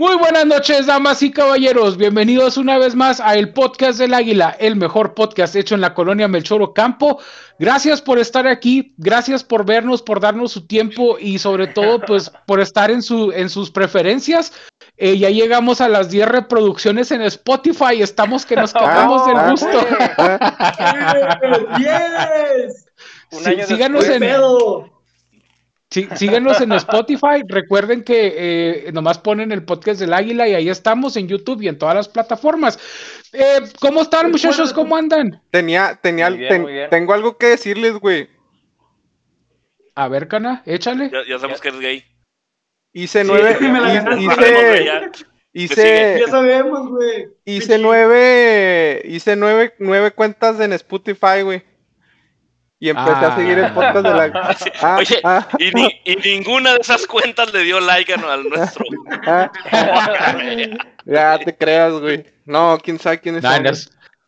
Muy buenas noches, damas y caballeros. Bienvenidos una vez más a el podcast del Águila, el mejor podcast hecho en la colonia Melchoro Campo. Gracias por estar aquí, gracias por vernos, por darnos su tiempo y sobre todo, pues, por estar en, su, en sus preferencias. Eh, ya llegamos a las 10 reproducciones en Spotify. Estamos que nos cagamos del Ah, gusto. ¡Yes! Un Sí, año síganos en, pedo! Sí, síguenos en Spotify. Recuerden que eh, nomás ponen el podcast del Águila y ahí estamos en YouTube y en todas las plataformas. Eh, ¿Cómo están, muchachos? ¿Cómo andan? Tenía, tenía, bien, ten- tengo algo que decirles, güey. A ver, Cana, échale. Ya, ya sabemos que eres gay. Hice Sí, nueve, hice, ya. hice, Ya sabemos, güey. hice nueve, hice nueve, nueve cuentas en Spotify, güey. Y empecé Ah. a seguir el podcast de la. Ah, Oye, ah, y, ni- y ninguna de esas cuentas le dio like a- al nuestro. ah. ya te creas, güey. No, quién sabe quién es. Nah, no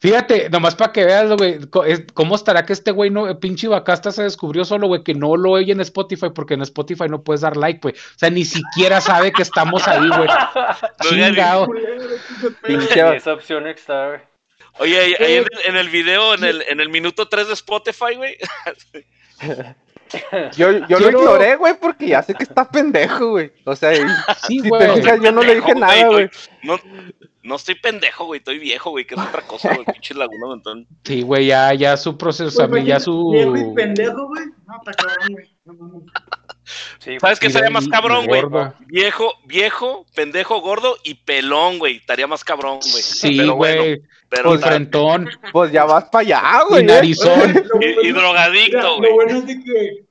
Fíjate, nomás para que veas, güey, cómo estará que este güey, no, pinche Bacasta se descubrió solo, güey, que no lo oye en Spotify, porque en Spotify no puedes dar like, güey. O sea, ni siquiera sabe que estamos ahí, güey. Chingado. Pinche- esa opción está, güey. Oye, ahí, ahí en, el, en el video, en el, en el minuto 3 de Spotify, güey. Yo, yo lo ignoré, güey, porque ya sé que está pendejo, güey. O sea, Sí, si te güey. fijas, yo no le dije nada, güey. No, no estoy pendejo, güey. Estoy viejo, güey. Que es otra cosa, güey. Pinche laguna montón. Sí, güey, ya, ya su proceso, también, ya su... Viejo y pendejo, güey. No, está cabrón, güey. No mames. Sí, ¿Sabes qué sería más cabrón, güey? Viejo, viejo, pendejo, gordo y pelón, güey. Estaría más cabrón, güey. Sí, Pero güey. bueno, pero frentón Pues ya vas para allá, y güey. ¿eh? narizón. Y, y drogadicto, güey. Lo bueno es de que,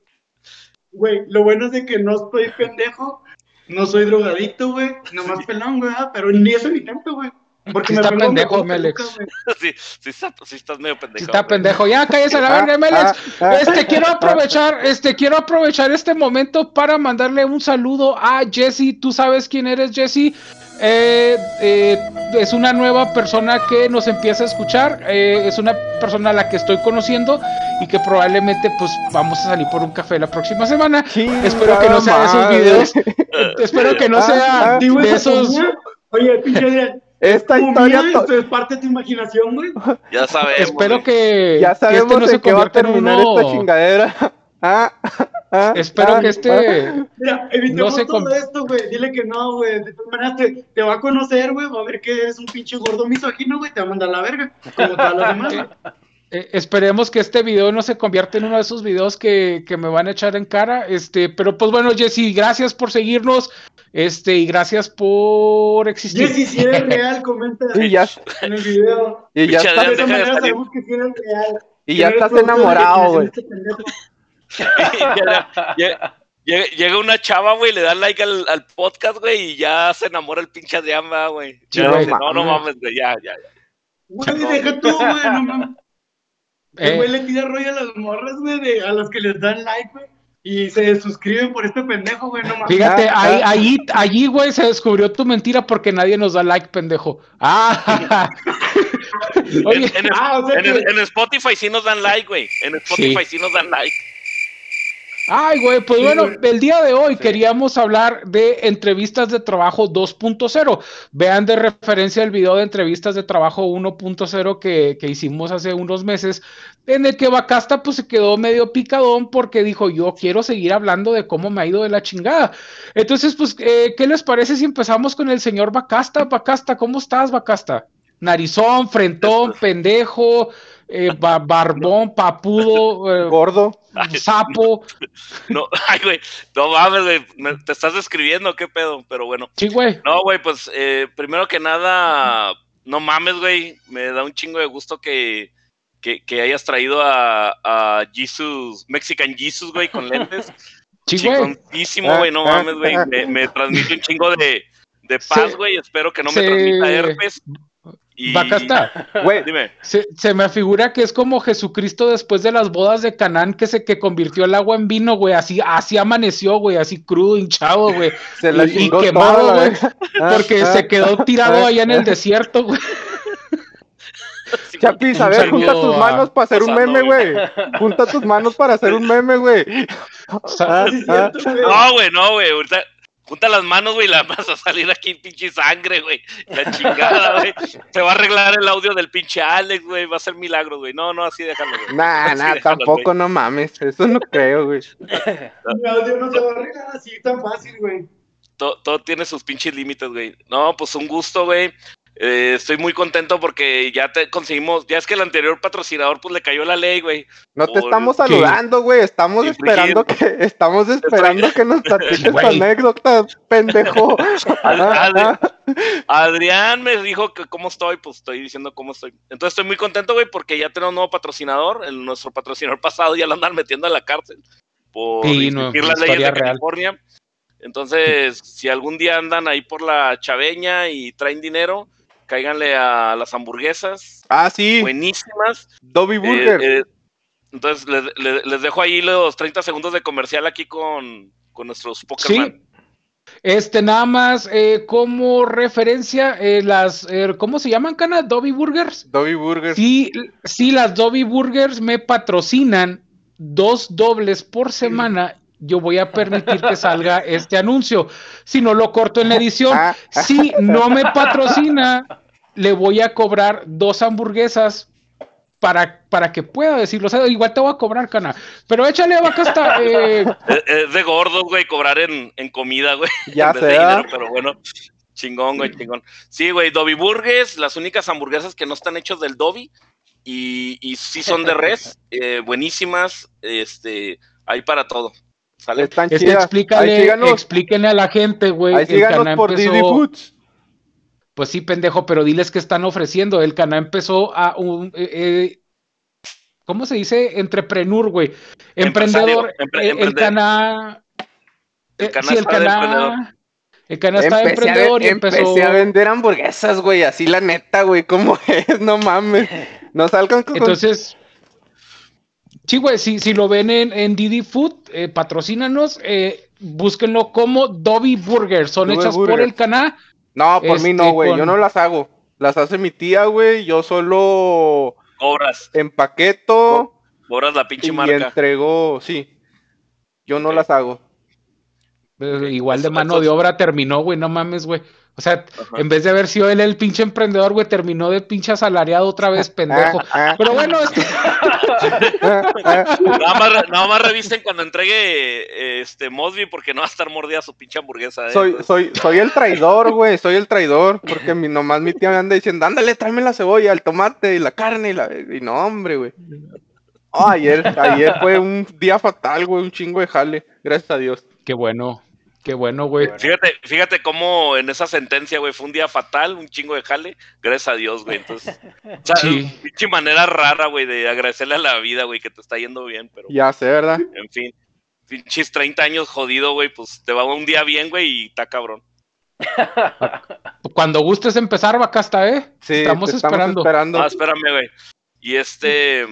güey, lo bueno es de que no estoy pendejo, no soy drogadicto, güey, nomás pelón, güey, ah, pero ni eso ni tanto, güey. Porque me está pendejo, Melex. Sí, sí, está- sí estás medio pendejo. Sí está güey. pendejo. Ya cállese a la Ah, verga, Meles. ah, ah. Este quiero aprovechar, este quiero aprovechar este momento para mandarle un saludo a Jesse. Tú sabes quién eres, Jesse. Eh, eh, es una nueva persona que nos empieza a escuchar. eh, es una persona a la que estoy conociendo y que probablemente pues vamos a salir por un café la próxima semana. Espero que no sea de esos madre. videos. eh, espero que no Ah, sea ah. De esos. Oye, pinche Esta historia esto es parte de tu imaginación, güey. Ya sabemos. Espero que, ya que este sabemos no en se qué va a terminar uno- esta chingadera. Ah, ah, Espero ah, que este. Mira, evitemos No sé todo con- esto, güey. Dile que no, güey. De todas maneras te, te va a conocer, güey. Va a ver que eres un pinche gordo misógino, güey. Te va a mandar a la verga. Como todas las demás, güey. Eh, esperemos que este video no se convierta en uno de esos videos que, que me van a echar en cara. Este, pero pues bueno, Jesse, gracias por seguirnos. Este, y gracias por existir. Jessy, si eres real, comenta Y ya, en el video. y ya, está- De esa manera sabemos que si eres real. y ya estás enamorado, güey. De. Llega- llega, llega- llega una chava, güey, le da like al, al podcast, güey, y ya se enamora el pinche Adrián, va, güey. Dice, no, no mames, güey, ya, ya, ya. Güey, deja tú, güey. No mames. El Eh, güey le tira rollo a las morras, güey, de- a las que les dan like, güey. Y se suscriben por este pendejo, güey. No mames. fíjate, Ah, ahí, ah. ahí, allí, güey, se descubrió tu mentira porque nadie nos da like, pendejo. Ah, oye, En, en- Ah, o sea en- que- en Spotify sí nos dan like, güey. En Spotify sí. nos dan like. Ay, güey, pues Sí, bueno, güey. el día de hoy queríamos hablar de entrevistas de trabajo 2.0. Vean de referencia el video de entrevistas de trabajo 1.0 que, que hicimos hace unos meses, en el que Bacasta pues se quedó medio picadón porque dijo, yo quiero seguir hablando de cómo me ha ido de la chingada. Entonces, pues, eh, ¿qué les parece si empezamos con el señor Bacasta? Bacasta, ¿cómo estás, Bacasta? Narizón, frentón, pendejo, eh, ba- barbón, papudo, eh, Gordo. Sapo. No, ay, güey, no mames, güey, me- te estás describiendo, qué pedo, pero bueno. Sí, güey. No, güey, pues eh, primero que nada, no mames, güey, me da un chingo de gusto que, que, que hayas traído a, a Jesus, Mexican Jesus, güey, con lentes. Sí. Chingoncísimo, güey, no mames, güey, me, me transmite un chingo de, de paz, güey, espero que no me transmita herpes. Y, Bacasta, Güey, Dime, se, se me figura que es como Jesucristo después de las bodas de Canaán que se que convirtió el agua en vino, güey. Así, así amaneció, güey, así crudo, hinchado, güey. se la y- quemado, güey. Ah, Porque ah, se quedó tirado allá en el desierto, güey. sí, Chapis, a ver, junta tus manos para hacer un meme, güey. Junta tus manos para hacer un meme, Ah, Sí, ah, güey. No, güey, no, güey, ahorita junta las manos, güey, la vas a salir aquí pinche sangre, güey. La chingada, güey. Se va a arreglar el audio del pinche Alex, güey. Va a ser milagro, güey. No, no, así déjalo, güey. Nah, Así nah, déjalo, tampoco, güey. no mames. Eso no creo, güey. Mi audio no se va a arreglar así tan fácil, güey. Todo, todo tiene sus pinches límites, güey. No, pues un gusto, güey. Eh, estoy muy contento porque ya te conseguimos, ya es que el anterior patrocinador pues le cayó la ley, güey. No te Por- estamos saludando, güey. Estamos esperando que, estamos esperando que nos platiques tu anécdota, pendejo. Ad- Adrián me dijo que cómo estoy, pues estoy diciendo cómo estoy. Entonces estoy muy contento, güey, porque ya tenemos un nuevo patrocinador. El, nuestro patrocinador pasado ya lo andan metiendo a la cárcel por Sí, no, las leyes de real. California. Entonces, si algún día andan ahí por la chaveña y traen dinero, cáiganle a las hamburguesas, Ah, sí, buenísimas. Dobby Burger. Eh, eh, entonces, les, les- les dejo ahí los 30 segundos de comercial aquí con, con nuestros Pokémon. Sí. Este, nada más eh, como referencia, eh, las, eh, ¿cómo se llaman, Cana? Dobby Burgers. Dobby Burger. Sí, sí, las Dobby Burgers me patrocinan dos dobles por semana. Yo voy a permitir que salga este anuncio. Si no lo corto en la edición. Ah, Si no me patrocina, le voy a cobrar dos hamburguesas para, para que pueda decirlo. O sea, igual te voy a cobrar, cana. Pero échale vaca hasta. eh, Es, es de gordos, güey, cobrar en, en comida, güey. Ya en vez de sé, ¿verdad? dinero, pero bueno, chingón, güey, chingón. Sí, güey, Dobby Burgers, las únicas hamburguesas que no están hechos del Dobby y, y sí son de res, eh, buenísimas, este, hay para todo. ¿Sale? Están es que explíquenle a la gente, güey. ahí síganos por empezó- Didi Foods. Pues sí, pendejo, pero diles que están ofreciendo. El Cana empezó a un. eh, eh, ¿Cómo se dice? Entrepreneur, güey. Emprendedor. empre- el emprender. Cana. El eh, Cana sí, el está de emprendedor. Cana. El Cana está emprendedor y empezó. empecé a vender hamburguesas, güey, así la neta, güey, ¿cómo es? No mames. No salgan con... Entonces, sí, güey, si, si lo ven en, en Didi Food, eh, patrocínanos, eh, búsquenlo como Dobby Burger. Son Dobby hechas por el Cana. No, por mí no, este, güey, yo no las hago. Las hace mi tía, güey, yo solo Cobras, empaqueto cobras la pinche y marca. entrego, sí. Yo no las hago. Igual de mano de obra terminó, güey, no mames, güey. O sea, Ajá. en vez de haber sido él el pinche emprendedor, güey, terminó de pinche asalariado otra vez, pendejo. Ah, ah, Pero bueno, este. Nada más, nada más revisten cuando entregue este Mosby porque no va a estar mordida su pinche hamburguesa. eh. Soy, soy, soy el traidor, güey, soy el traidor, porque mi, nomás mi tía me anda diciendo, ándale, tráeme la cebolla, el tomate y la carne y la... Y no, hombre, güey. Oh, ayer, ayer fue un día fatal, güey, un chingo de jale, gracias a Dios. qué bueno, qué bueno, güey. Fíjate, fíjate cómo en esa sentencia, güey, fue un día fatal, un chingo de jale, gracias a Dios, güey. Entonces, o sea, Sí. pinche manera rara, güey, de agradecerle a la vida, güey, que te está yendo bien, pero Ya sé, ¿verdad? en fin, pinches 30 años jodido, güey, pues te va un día bien, güey, y está cabrón. Cuando gustes empezar, vaca hasta, ¿eh? Sí, estamos te esperando. esperando. Ah, espérame, güey. Y este,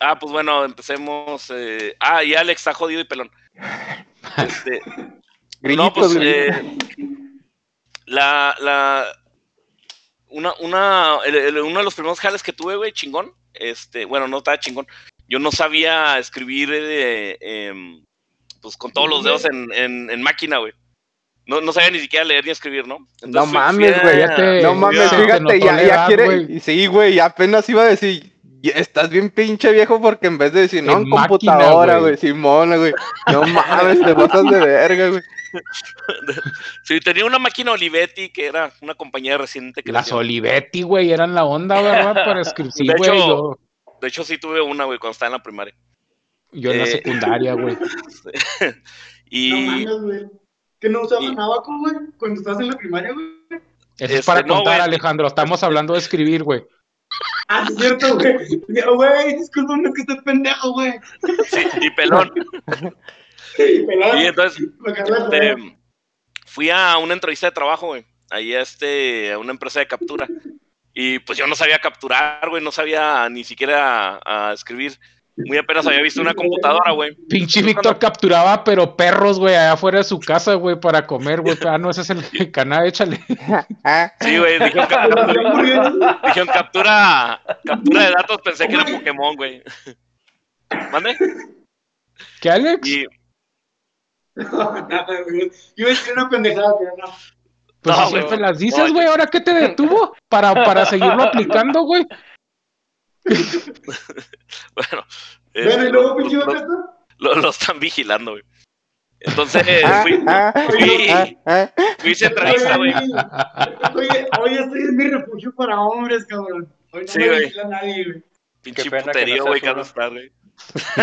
ah, pues bueno, empecemos. eh, Ah, y Alex está jodido y pelón. Este, no, pues, eh, la, la, una, una, el- el- uno de los primeros jales que tuve, güey, chingón, este, bueno, no estaba chingón, yo no sabía escribir, eh, em, pues, con todos los dedos en, en, en máquina, güey. No, no sabía ni siquiera leer ni escribir, ¿no? No mames, güey, ya te- No mames, fíjate, ya, ya quiere. güey. y Sí, güey, apenas iba a decir. "Ya Estás bien pinche viejo porque en vez de decir, no, En en máquina, computadora, güey. Simona, güey. No mames, te pasas de verga, güey. Sí, tenía una máquina Olivetti, que era una compañía reciente que Las Olivetti, güey, eran la onda, ¿verdad? Para escribir. Sí, De güey, hecho, yo, De hecho, sí tuve una, güey, cuando estaba en la primaria. yo en la eh, secundaria, güey. No Y mames, güey. ¿Que no usabas y- abaco, güey? Cuando estás en la primaria, güey. Eso es este, para no, contar. Alejandro. Estamos hablando de escribir, güey. Ah, es cierto, güey. Güey, discúlpame que estoy pendejo, güey. sí, y pelón. Sí, pelón. Y entonces, este, fui a una entrevista de trabajo, güey. Ahí a este, a una empresa de captura. Y pues yo no sabía capturar, güey, no sabía ni siquiera a, escribir. Muy apenas había visto una computadora, güey. Pinche Yo Víctor cuando- capturaba, pero perros, güey, allá afuera de su casa, güey, para comer, güey. Ah, no, ese es el canal, échale. Ah, Sí, güey, dijeron, captura, dijeron captura, captura de datos, pensé que era Pokémon, güey. ¿Mande? ¿Qué, Alex? Y No, nada, güey. Iba a decir una pendejada, pero no. Pues No, siempre las dices, No, güey, ¿ahora qué te detuvo? Para, para seguirlo aplicando, güey. Bueno, eh, y luego, lo- pinche lo, lo- están vigilando, güey. Entonces, Ah, fui, ah, fui- ah, fui a esa entrevista, güey. Oye, oye, estoy en mi refugio para hombres, cabrón. Hoy no Sí, me güey. vigila nadie, güey. Pinche Qué pena que no puterío, güey, de estar, güey.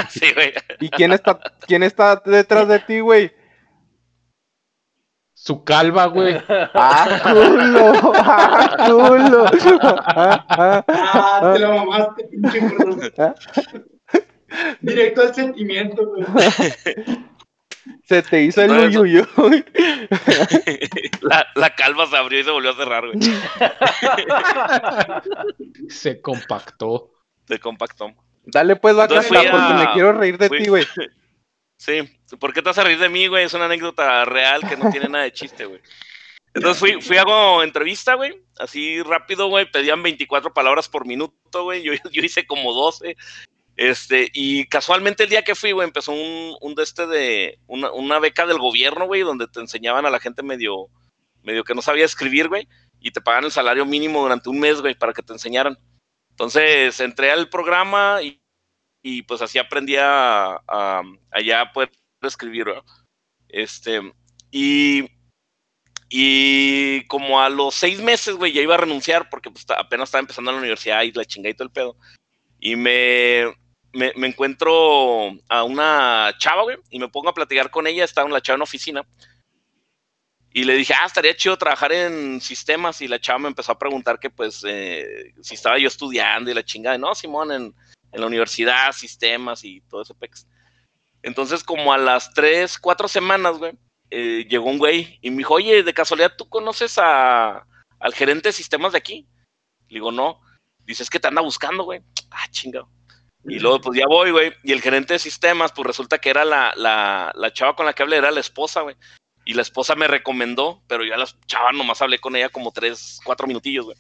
Sí, güey. ¿Y quién está, quién está detrás de ti, güey? Su calva, güey. ¡Ah, culo! ¡Ah, culo! Ah, ah, Ah, te la mamaste, pinche. Directo al sentimiento, güey. Se te hizo el Entonces- uyuyuy. La, la calva se abrió y se volvió a cerrar, güey. Se compactó. De compacto. Dale pues, vaca, porque a- me quiero reír de fui- ti, güey. Sí, ¿por qué te vas a reír de mí, güey? Es una anécdota real que no tiene nada de chiste, güey. Entonces fui, fui a hago entrevista, güey, así rápido, güey, pedían 24 palabras por minuto, güey, yo, yo hice como 12, este, y casualmente el día que fui, güey, empezó un, un de este de, una, una beca del gobierno, güey, donde te enseñaban a la gente medio, medio que no sabía escribir, güey, y te pagan el salario mínimo durante un mes, güey, para que te enseñaran. Entonces entré al programa y, y pues así aprendí a, a, a ya poder escribir, ¿verdad? Este, y, y como a los seis meses, güey, ya iba a renunciar porque pues, apenas estaba empezando la universidad y la chingada el pedo. Y me, me, encuentro a una chava, güey, y me pongo a platicar con ella, estaba la chava en oficina. Y le dije, ah, estaría chido trabajar en sistemas. Y la chava me empezó a preguntar que, pues, eh, si estaba yo estudiando y la chingada. No, Simón, en, en la universidad, sistemas y todo ese pex. Entonces, como a las tres, cuatro semanas, güey, eh, llegó un güey y me dijo, oye, de casualidad, ¿tú conoces a, al gerente de sistemas de aquí? Le digo, no. Dice, es que te anda buscando, güey. Ah, chingado. Y luego, pues ya voy, güey. Y el gerente de sistemas, pues resulta que era la, la, la chava con la que hablé, era la esposa, güey. Y la esposa me recomendó, pero yo a la chava nomás hablé con ella como tres, cuatro minutillos, güey.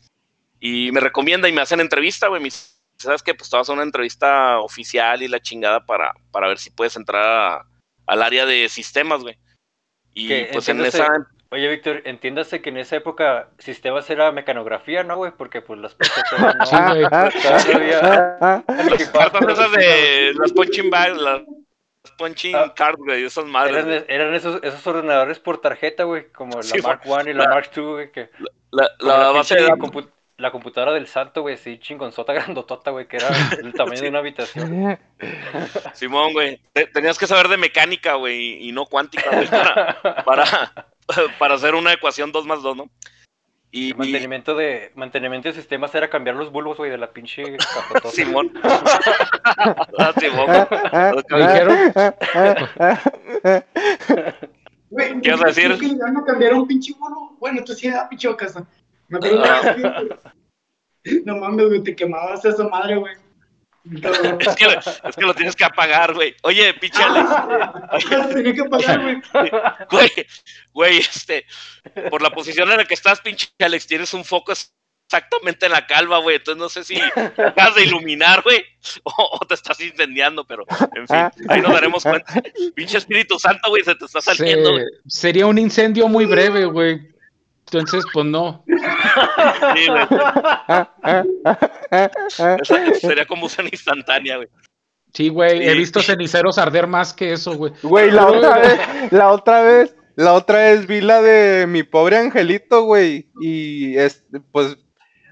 Y me recomienda y me hacen entrevista, güey. Me dice, ¿sabes qué? Pues te vas a una entrevista oficial y la chingada para, para ver si puedes entrar a- al área de sistemas, güey. Y Que pues en esa... Oye, Víctor, entiéndase que en esa época sistemas era mecanografía, ¿no, güey? Porque pues las cosas todavía no... Sí, güey. todavía- Las cartas esas de las punching bags, las punching Ah. cards, güey, esas madres. Eran, esos, esos ordenadores por tarjeta, güey, como la Sí, Mark I y la la- Mark II, güey, que La, la la, base de la, compu- la computadora del santo, güey, sí, chingonzota, grandotota, güey, que era el tamaño de una habitación. Simón, güey. Te- tenías que saber de mecánica, güey, y no cuántica, güey, para, para, para hacer una ecuación 2 más 2, ¿no? Y, El mantenimiento de, mantenimiento de sistemas era cambiar los bulbos, güey, de la pinche cajotota. Simón. Ah, Simón, ¿Qué vas a decir? que le van a cambiar a un pinche bolo. Bueno, tú sí era pinche casa. Me acuerdo de- No mames, güey, te quemabas esa madre, güey. Es que, es que lo tienes que apagar, güey. Oye, pinche Alex, Tenía que pagar, güey. güey, güey, este, por la posición en la que estás, pinche Alex, tienes un foco exactamente en la calva, güey. Entonces no sé si acabas de iluminar, güey, o, o te estás incendiando, pero en fin, ahí nos daremos cuenta. Pinche Espíritu Santo, güey, se te está saliendo, güey. se- sería un incendio muy breve, güey. Entonces, pues no. Sí, güey. Esa- Sería combustión instantánea, güey. Sí, güey, he visto ceniceros arder más que eso, güey. Güey, la otra vez, la otra vez, la otra vez vi la de mi pobre angelito, güey. Y es, pues,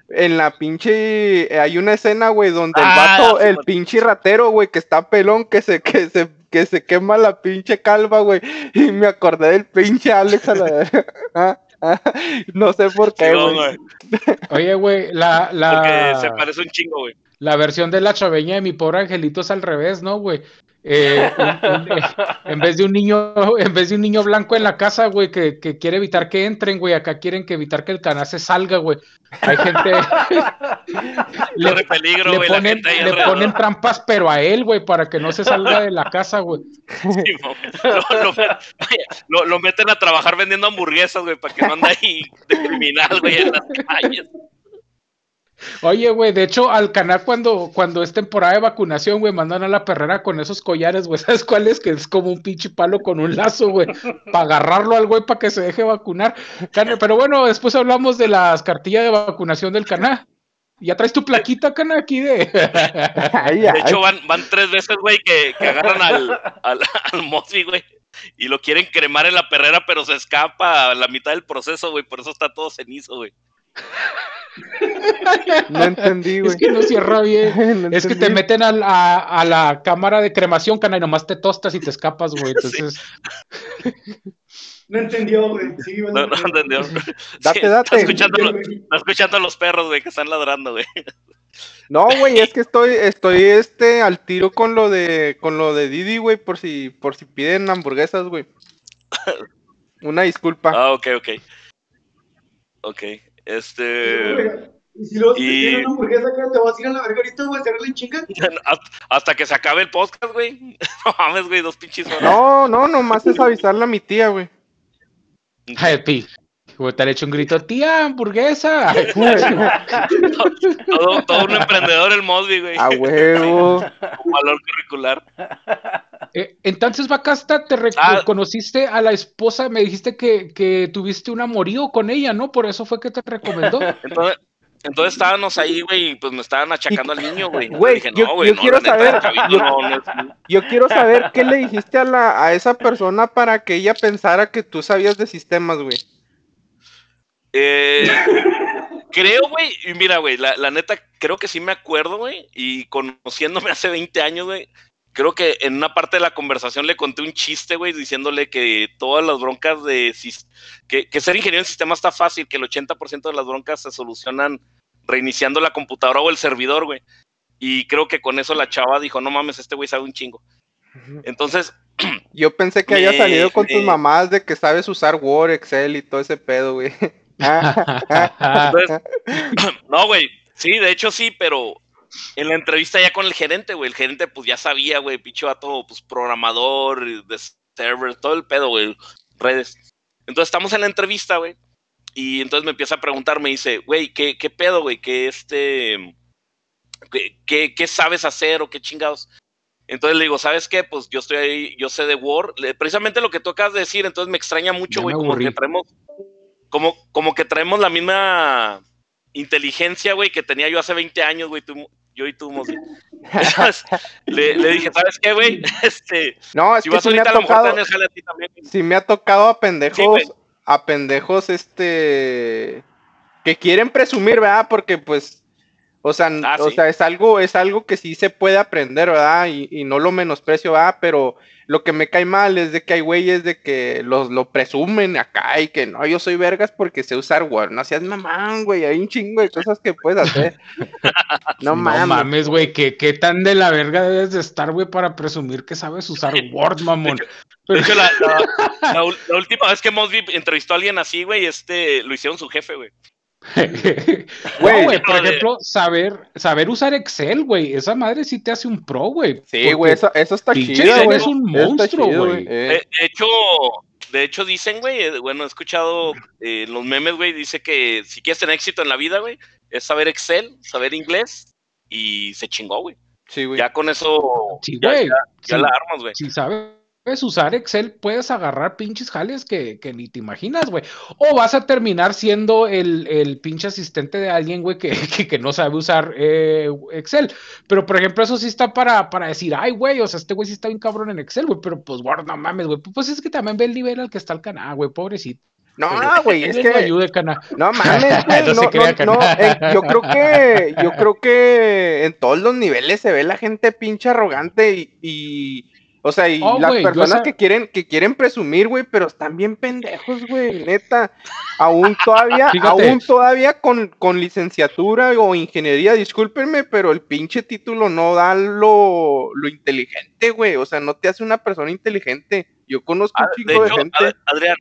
en la pinche, hay una escena, güey, donde el Ah, vato, sí, el güey. pinche ratero, güey, que está pelón, que se, que se, que se quema la pinche calva, güey. Y me acordé del pinche Alex a la ah, No sé por qué, güey. Oye, güey, la, Porque se la, parece un chingo, güey. la versión de la chaveña de mi pobre angelito es al revés, ¿no, güey? Eh, un- un- eh, en vez de un niño, en vez de un niño blanco en la casa, güey, que, que quiere evitar que entren, güey, acá quieren que evitar que el canace salga, güey. Hay gente, le, peligro, le güey, la ponen, gente le ponen trampas, pero a él, güey, para que no se salga de la casa, güey. Sí, lo, lo- lo meten a trabajar vendiendo hamburguesas, güey, para que no ande ahí de criminal, güey, en las calles. Oye, güey, de hecho, al canal cuando, cuando es temporada de vacunación, güey, mandan a la perrera con esos collares, güey. ¿Sabes cuál es? Que es como un pinche palo con un lazo, güey. Para agarrarlo al güey para que se deje vacunar. Pero bueno, después hablamos de las cartillas de vacunación del canal. Ya traes tu plaquita, cana, aquí de. Ay, De hecho, van, van tres veces, güey, que, que agarran al, al, al Mosby, güey. Y lo quieren cremar en la perrera, pero se escapa a la mitad del proceso, güey. Por eso está todo cenizo, güey. No entendí, güey. es que no cierra bien. No Es que te meten al- a, a la cámara de cremación, cana, y nomás te tostas y te escapas, güey. Entonces, No entendió, güey. Sí, No, no entendió. Date, Sí, date. Está escuchando, está escuchando a los perros, güey, que están ladrando, güey. No, güey, es que estoy, estoy este al tiro con lo de, con lo de Didi, güey, por si, por si piden hamburguesas, güey. Una disculpa. Ah, ok, ok. Ok. Este. Y si luego te Y- tienen una hamburguesa que te vas a ir a la verga ahorita, güey, a hacerle en chinga. hasta- Hasta que se acabe el podcast, güey. No mames, güey, dos pinches horas. No, no, nomás es avisarle a mi tía, güey. happy. Te han hecho un grito, tía, hamburguesa. Todo, todo un emprendedor el Mosby, güey. A huevo. Con valor curricular. Eh, entonces, Bacasta, te Ah. reconociste a la esposa, me dijiste que, que tuviste un amorío con ella, ¿no? Por eso fue que te recomendó. Entonces, entonces estábamos ahí, güey, y pues me estaban achacando al niño, güey. Güey, yo- no, güey, yo no, quiero neta, saber- yo- no- Yo quiero saber qué le dijiste a, la, a esa persona para que ella pensara que tú sabías de sistemas, güey. Eh, creo, güey, y mira, güey, la, la neta, creo que sí me acuerdo, güey, y conociéndome hace 20 años, güey, creo que en una parte de la conversación le conté un chiste, güey, diciéndole que todas las broncas de... Que, que ser ingeniero en sistema está fácil, que el 80% de las broncas se solucionan reiniciando la computadora o el servidor, güey. Y creo que con eso la chava dijo, no mames, este güey sabe un chingo. Entonces, Yo pensé que había Me- salido con tus mamás de que sabes usar Word, Excel y todo ese pedo, güey. Entonces, no, güey. Sí, de hecho sí, pero en la entrevista ya con el gerente, güey. El gerente, pues ya sabía, güey, pinche vato, pues programador, de server, todo el pedo, güey. Redes. Entonces estamos en la entrevista, güey. Y entonces me empieza a preguntar, me dice, güey, ¿qué, qué pedo, güey? ¿Qué este. ¿qué, qué, qué sabes hacer o qué chingados? Entonces le digo, ¿sabes qué? Pues yo estoy ahí, yo sé de Word. Precisamente lo que tú acabas de decir, entonces me extraña mucho, güey, como que traemos como, como que traemos la misma inteligencia, güey, que tenía yo hace 20 años, güey, tú- yo y tú. Entonces, le, le dije, ¿sabes qué, güey? Este, No, es si que vas sí me ahorita, ha tocado, jale a ti también. sí me ha tocado a pendejos, Sí, a pendejos, este, que quieren presumir, ¿verdad? Porque, pues, o sea, Ah, o sí. sea, es algo, es algo que sí se puede aprender, ¿verdad? Y, y no lo menosprecio, ¿verdad? Pero lo que me cae mal es de que hay güeyes de que los lo presumen acá y que no, yo soy vergas porque sé usar Word. No seas mamán, güey, hay un chingo de cosas que puedes hacer. no, No mames. mames, güey, ¿qué, qué tan de la verga debes de estar, güey, para presumir que sabes usar Word, mamón. De hecho, la, la- la última vez que Mosby entrevistó a alguien así, güey, este, lo hicieron su jefe, güey. Güey, por ejemplo, saber, saber usar Excel, güey, esa madre sí te hace un pro, güey. Sí, güey, eso, eso está chido, Excel güey. es un monstruo, güey. eh. De, de hecho, de hecho dicen, güey, eh, bueno, he escuchado eh, los memes, güey, dice que si quieres tener éxito en la vida, güey, es saber Excel, saber inglés y se chingó, güey. Sí, güey. Ya con eso Sí, ya, güey. ya- ya sí. la armas, güey. si sabes usar Excel, puedes agarrar pinches jales que, que ni te imaginas, güey. O vas a terminar siendo el, el pinche asistente de alguien, güey, que, que, que no sabe usar eh, Excel. Pero, por ejemplo, eso sí está para, para decir, ay, güey, o sea, este güey sí está bien cabrón en Excel, güey, pero pues, Word, no mames, güey. Pues es que también ve el nivel al que está el canal, güey, pobrecito. No, güey, es que ayude, cana. no mames, güey, No no, crea, no, eh, yo creo que yo creo que en todos los niveles se ve la gente pinche arrogante y, y o sea, y Oh, las personas que quieren que quieren presumir, güey, pero están bien pendejos, güey, neta. Aún todavía, aún todavía con, con licenciatura o ingeniería, discúlpenme, pero el pinche título no da lo, lo inteligente, güey, o sea, no te hace una persona inteligente. Yo conozco Ah, un de chingo de, gente. Ad- Adrián,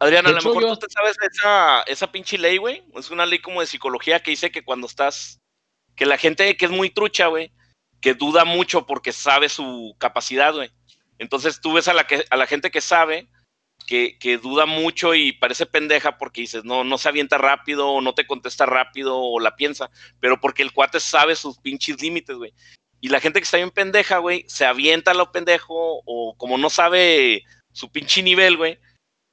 Adrián, a lo mejor yo- tú te sabes esa, esa pinche ley, güey. Es una ley como de psicología que dice que cuando estás, que la gente que es muy trucha, güey, que duda mucho porque sabe su capacidad, güey. Entonces tú ves a la, que, a la gente que sabe que, que duda mucho y parece pendeja porque dices, no, no se avienta rápido, o no te contesta rápido, o la piensa, pero porque el cuate sabe sus pinches límites, güey. Y la gente que está bien pendeja, güey, se avienta a lo pendejo, o como no sabe su pinche nivel, güey,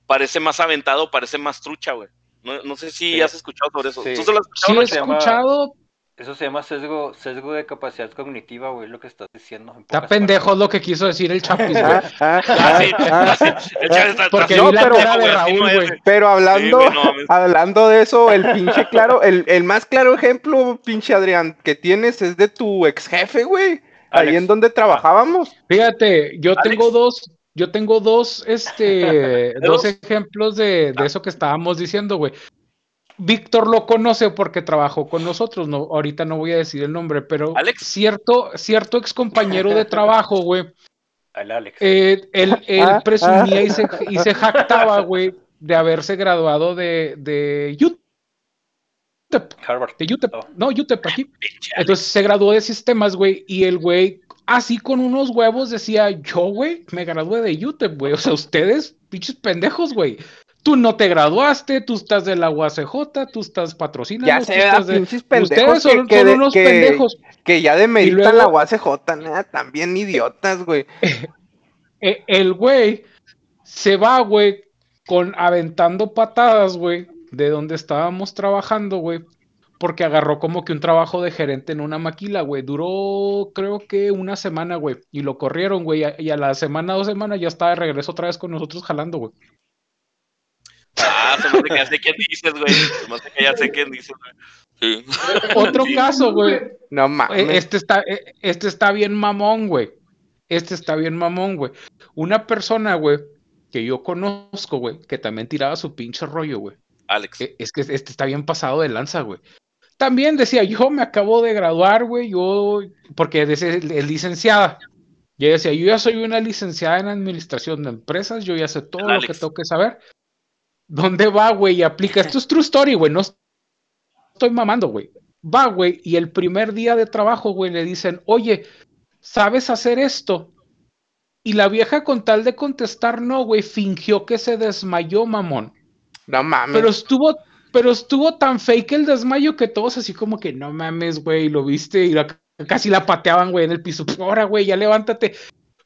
parece más aventado, parece más trucha, güey. No, no sé si Sí. has escuchado sobre eso. Sí. ¿Tú se lo has Sí, escuchado? he escuchado. Eso se llama sesgo, sesgo de capacidad cognitiva, güey, lo que estás diciendo. en Está pendejo lo que quiso decir el Chapis, güey. Ah, ah, Ah, sí, ah, ah, ah. sí. El Chávez está- Porque de güey, así Raúl, no güey. Pero hablando, Sí, no hablando de eso, el pinche claro, el, el más claro ejemplo, pinche Adrián, que tienes es de tu ex jefe, güey. Ahí en donde trabajábamos. Fíjate, yo Alex. tengo dos, yo tengo dos, este, dos? dos ejemplos de, de eso que estábamos diciendo, güey. Víctor lo conoce porque trabajó con nosotros, no, ahorita no voy a decir el nombre, pero ¿Alex? cierto, cierto ex compañero de trabajo, güey, Al Alex. eh, él, él Ah, presumía y se, y se jactaba, güey, de haberse graduado de, de UTEP, Harvard. de UTEP, Oh. no, UTEP aquí. Pinche Entonces se graduó de sistemas, güey, y el güey, así con unos huevos, decía, yo, güey, me gradué de UTEP, güey. O sea, ustedes, pinches pendejos, güey. Tú no te graduaste, tú estás de la UACJ, tú estás patrocinado. Ya tú sé, estás de- Ustedes son, que, son unos que- pendejos. que ya demeritan luego- la UACJ, nada, también idiotas, güey. Eh, el güey se va, güey, con aventando patadas, güey, de donde estábamos trabajando, güey, porque agarró como que un trabajo de gerente en una maquila, güey. Duró, creo que una semana, güey, y lo corrieron, güey, y a la semana, dos semanas ya estaba de regreso otra vez con nosotros jalando, güey. Ah, se me hace que ya sé quién dices, güey. Se me hace que ya sé quién dices, güey. Sí. Otro Sí. caso, güey. No Eh, mames. Este está, eh, este está bien mamón, güey. Este está bien mamón, güey. Una persona, güey, que yo conozco, güey, que también tiraba su pinche rollo, güey. Alex. Eh, Es que este está bien pasado de lanza, güey. También decía, yo me acabo de graduar, güey, yo, porque es, es licenciada. Y ella decía, yo ya soy una licenciada en administración de empresas, yo ya sé todo lo que tengo que saber. ¿Dónde va, güey? Y aplica. Esto es true story, güey. No estoy mamando, güey. Va, güey, y el primer día de trabajo, güey, le dicen, oye, ¿sabes hacer esto? Y la vieja, con tal de contestar no, güey, fingió que se desmayó, mamón. No mames. Pero estuvo, pero estuvo tan fake el desmayo que todos así como que no mames, güey, lo viste y la- casi la pateaban, güey, en el piso. Ahora, güey, ya levántate.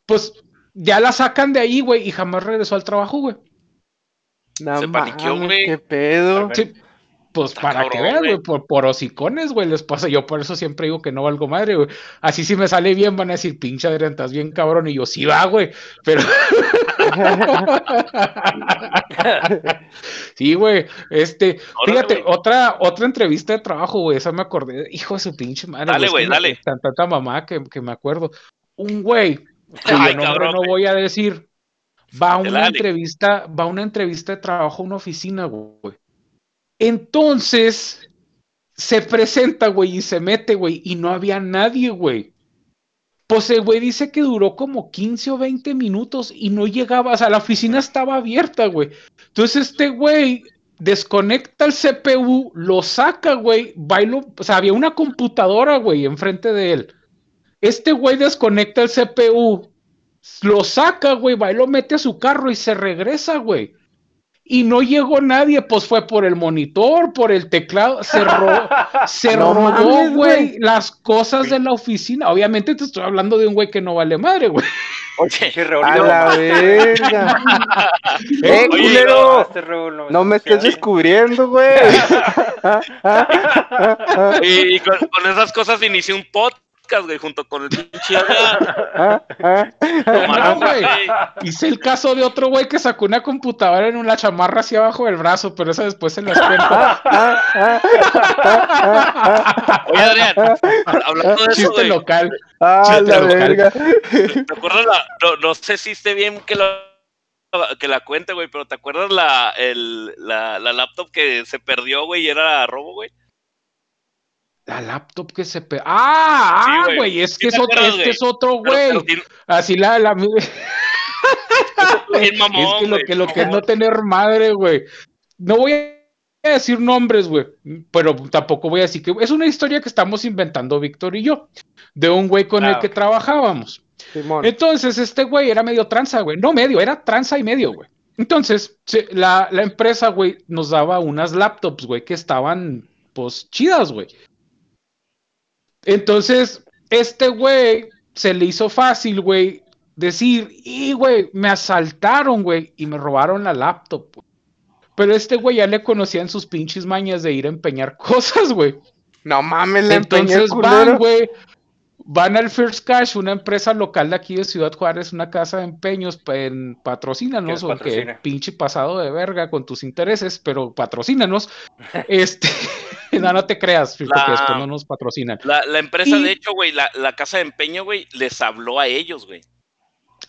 Pues ya la sacan de ahí, güey, y jamás regresó al trabajo, güey. No se paniqueó, mames, güey. qué pedo. Sí, pues Está para que cabrón, vean, güey. por, por hocicones, güey, les pasa. Yo por eso siempre digo que no valgo madre, güey. Así si me sale bien, van a decir, pinche Adrián, estás bien cabrón. Y yo, sí va, güey. Pero. sí, güey. Este, Órale, fíjate, otra, otra entrevista de trabajo, güey. Esa me acordé. Hijo de su pinche madre. Dale, güey, que dale. Tanta, tanta mamá que, que me acuerdo. Un güey, Ay, nombre cabrón, no voy a decir, va a una entrevista, va a una entrevista de trabajo a una oficina, güey. Entonces, se presenta, güey, y se mete, güey, y no había nadie, güey. Pues el güey dice que duró como 15 o 20 minutos y no llegaba, o sea, la oficina estaba abierta, güey. Entonces este güey desconecta el CPU, lo saca, güey, va y lo- o sea, había una computadora, güey, enfrente de él. Este güey desconecta el CPU, lo saca, güey, va y lo mete a su carro y se regresa, güey. Y no llegó nadie, pues fue por el monitor, por el teclado, se, ro- se No robó, güey, las cosas de la oficina. Obviamente te estoy hablando de un güey que no vale madre, güey. Oye, A no, la verga. ¡Eh, culero! no, No me estés estés descubriendo, güey. y, y con, con esas cosas inicié un podcast, güey, junto con el pinche No, güey. güey. Hice el caso de otro güey que sacó una computadora en una chamarra hacia abajo del brazo, pero esa después se las cuento. Oye, Adrián, hablando de eso, Chiste güey, local. A Chiste la local. verga. ¿te acuerdas la, no, no sé si esté bien que la, que la cuente, güey, pero ¿te acuerdas la, el, la, la laptop que se perdió, güey, y era robo, güey? La laptop que se pe... Ah, Sí, ah, güey. güey, es Sí que es otro, este güey. es otro Pero- pero güey. Así la, la bien mamón, es que lo que lo que es no tener madre, güey. No voy a decir nombres, güey, pero tampoco voy a decir que es una historia que estamos inventando Víctor y yo, de un güey con Ah, el que ok. trabajábamos. Simón. Entonces, este güey era medio tranza, güey. No medio, era tranza y medio, güey. Entonces, la, la empresa, güey, nos daba unas laptops, güey, que estaban, pues, chidas, güey. Entonces, este güey se le hizo fácil, güey, decir, y, güey, me asaltaron, güey, y me robaron la laptop. güey". Pero este güey ya le conocían sus pinches mañas de ir a empeñar cosas, güey. No mames, le Entonces van, güey, van al First Cash, una empresa local de aquí de Ciudad Juárez, una casa de empeños, pa- en, patrocínanos, Que nos aunque patrocine. pinche pasado de verga con tus intereses, pero patrocínanos. este, no, no te creas, porque La- después no nos patrocinan. La, la empresa, Y- de hecho, güey, la, la casa de empeño, güey, les habló a ellos, güey.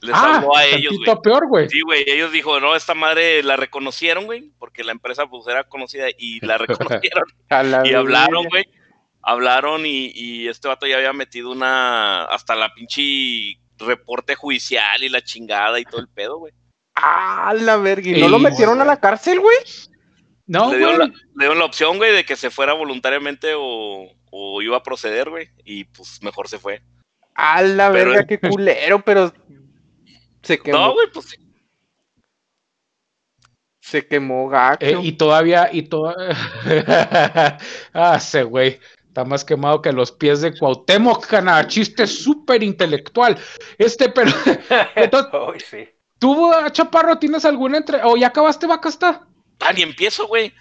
Les ah, habló a ellos, güey. peor, güey. Sí, güey, ellos dijo, no, esta madre la reconocieron, güey, porque la empresa pues era conocida y la reconocieron y hablaron, güey. Hablaron y, y este vato ya había metido una, hasta la pinche reporte judicial y la chingada y todo el pedo, güey. Ah, la verga. ¿Y no lo metieron a la cárcel, güey? No, le, dieron la, le dieron la opción, güey, de que se fuera voluntariamente o, o iba a proceder, güey, y pues mejor se fue. A la Pero- verga, qué culero, pero se quemó, No, güey, pues sí. se quemó gacho. Eh, y todavía, y todavía. ah, ese güey. Está más quemado que los pies de Cuauhtémoc, cana. Chiste súper intelectual. Este, pero. Entonces, sí. ¿Tú, Chaparro, tienes alguna entre. ¿O ya acabaste, vaca está? Ah, ni empiezo, güey.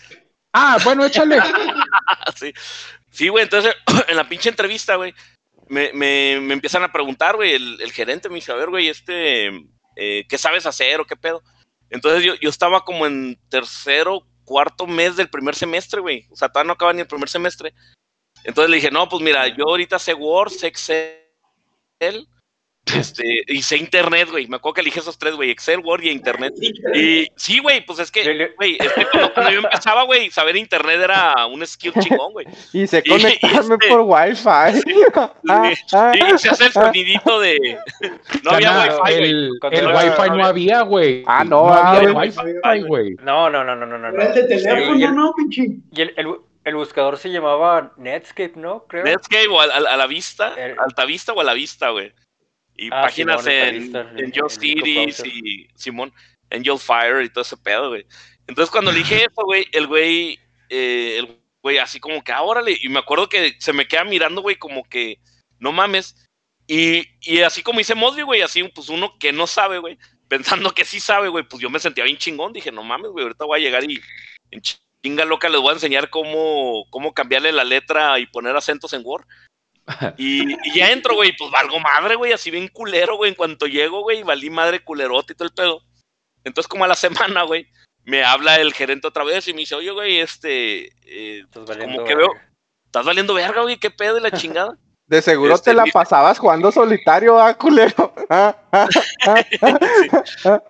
Ah, bueno, échale. Sí. Sí, güey, entonces en la pinche entrevista, güey, me, me, me empiezan a preguntar, güey, el, el gerente me dice, a ver, güey, este, eh, ¿qué sabes hacer o qué pedo? Entonces yo, yo estaba como en tercero, cuarto mes del primer semestre, güey. O sea, todavía no acaba ni el primer semestre. Entonces le dije, no, pues mira, yo ahorita sé Word, sé Excel, este, y sé Internet, güey. Me acuerdo que elige esos tres, güey, Excel, Word y Internet. Y sí, güey, pues es que, güey, es que cuando, cuando yo empezaba, güey, saber Internet era un skill chingón, güey. Y se y- conectarme este- por wifi. Ah, ah, Y se hace el sonidito de. No había wifi, güey. el, el no wifi no había, güey. Ah, no, no había wifi, güey. No, no, no, no, no, no. el de Sí, teléfono, y el, ¿no, pinche? y el, el- el buscador se llamaba Netscape, ¿no? Creo. Netscape o a, a- a la vista, El- Altavista o a la vista, güey. Y Ah, páginas Simón, en, el- en GeoCities microbrowser. y Simón, Angel Fire y todo ese pedo, güey. Entonces cuando le dije eso, güey, el güey, eh, el güey así como que, ah, órale. Y me acuerdo que se me queda mirando, güey, como que, no mames. Y, y así como hice Mosby, güey, así, pues uno que no sabe, güey, pensando que sí sabe, güey, pues yo me sentía bien chingón. Dije, no mames, güey, ahorita voy a llegar y en chinga loca les voy a enseñar cómo, cómo cambiarle la letra y poner acentos en Word. Y, y ya entro, güey, pues valgo madre, güey, así bien culero, güey, en cuanto llego, güey, valí madre culerote y todo el pedo. Entonces, como a la semana, güey, me habla el gerente otra vez y me dice, oye, güey, este, eh, Estás valiendo como que veo, verga. estás valiendo verga, güey, qué pedo y la chingada. De seguro Este, te la mi- pasabas jugando solitario, ah, culero. Ah, ah, ah, ah.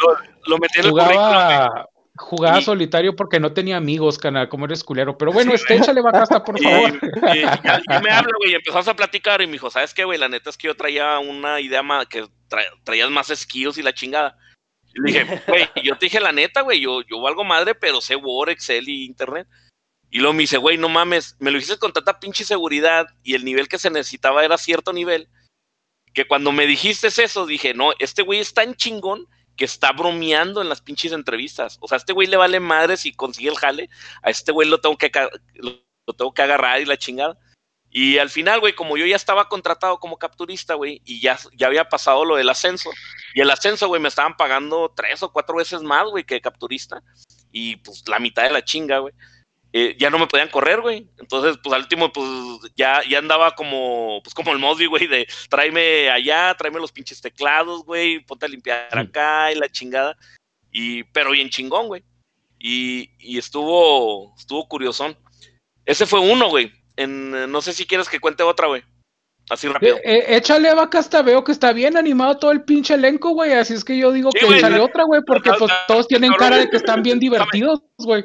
Lo, lo metí en el currículum, güey. Jugaba, Y- solitario porque no tenía amigos, cana, como eres culero. Pero bueno, este, échale vaca hasta, por Y, favor. y ya, ya me habla, güey, y empezamos a platicar y me dijo, ¿sabes qué, güey? La neta es que yo traía una idea más, que tra- traías más skills y la chingada. Y le dije, güey, yo te dije la neta, güey, yo, yo valgo madre, pero sé Word, Excel y Internet. Y luego me dice, güey, no mames, me lo hiciste con tanta pinche seguridad y el nivel que se necesitaba era cierto nivel, que cuando me dijiste eso, dije, no, este güey es tan chingón que está bromeando en las pinches entrevistas. O sea, a este güey le vale madre si consigue el jale, a este güey lo tengo que, lo tengo que agarrar y la chingada. Y al final, güey, como yo ya estaba contratado como capturista, güey, y ya, ya había pasado lo del ascenso, y el ascenso, güey, me estaban pagando tres o cuatro veces más, güey, que capturista, y pues la mitad de la chinga, güey. Eh, ya no me podían correr, güey. Entonces, pues al último, pues ya, ya andaba como, pues como el Mosby, güey, de tráeme allá, tráeme los pinches teclados, güey, ponte a limpiar Mm. acá y la chingada. Y, pero bien chingón, güey. Y, y estuvo, estuvo curiosón. Ese fue uno, güey. En, eh, no sé si quieres que cuente otra, güey. Así rápido. Eh, eh, échale vaca hasta veo que está bien animado todo el pinche elenco, güey. Así es que yo digo Sí, que güey, échale otra, güey, porque pues todos tienen cara de que están bien divertidos, güey.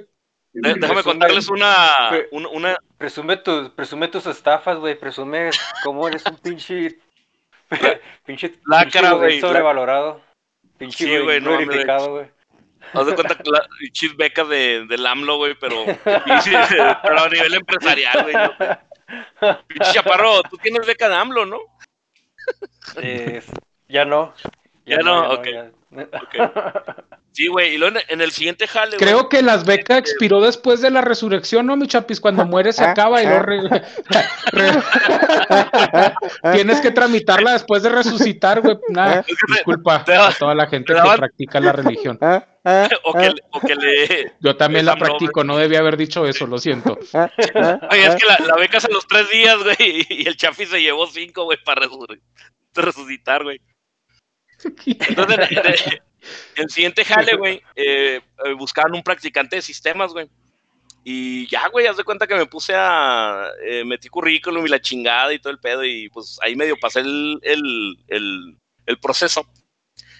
De- déjame Presume- contarles una, pre- una, una- Presume, tus presume tus estafas, güey. Presume cómo eres un pinche. pinche. Lacra, pinche güey sobrevalorado. Pinche Sí, güey, güey, no, güey. Haz de cuenta que la chis becas de, del AMLO, güey, pero, pero a nivel empresarial, güey. ¿no? Pinche chaparro, tú tienes beca de AMLO, ¿no? Eh, ya no. Ya no, ok. ya. Ok. Sí, güey, y luego en, en el siguiente jale. Creo que las becas expiró después de la resurrección, ¿no, mi chapis? Cuando muere se acaba y luego re- re- tienes que tramitarla después de resucitar, güey. Nada, disculpa a toda la gente te que practica la religión. Ah, ah, o, que, o que le... Yo también la practico, no debía haber dicho eso, lo siento. ah, ah, Oye, es ah. que la, la becas a los tres días, güey, y el Chafi se llevó cinco, güey, para resu- resucitar, güey. Entonces, en, en- en el siguiente jale, güey, eh, buscaban un practicante de sistemas, güey. Y ya, güey, haz de cuenta que me puse a... eh, metí currículum y la chingada y todo el pedo y pues ahí medio pasé el, el, el, el proceso.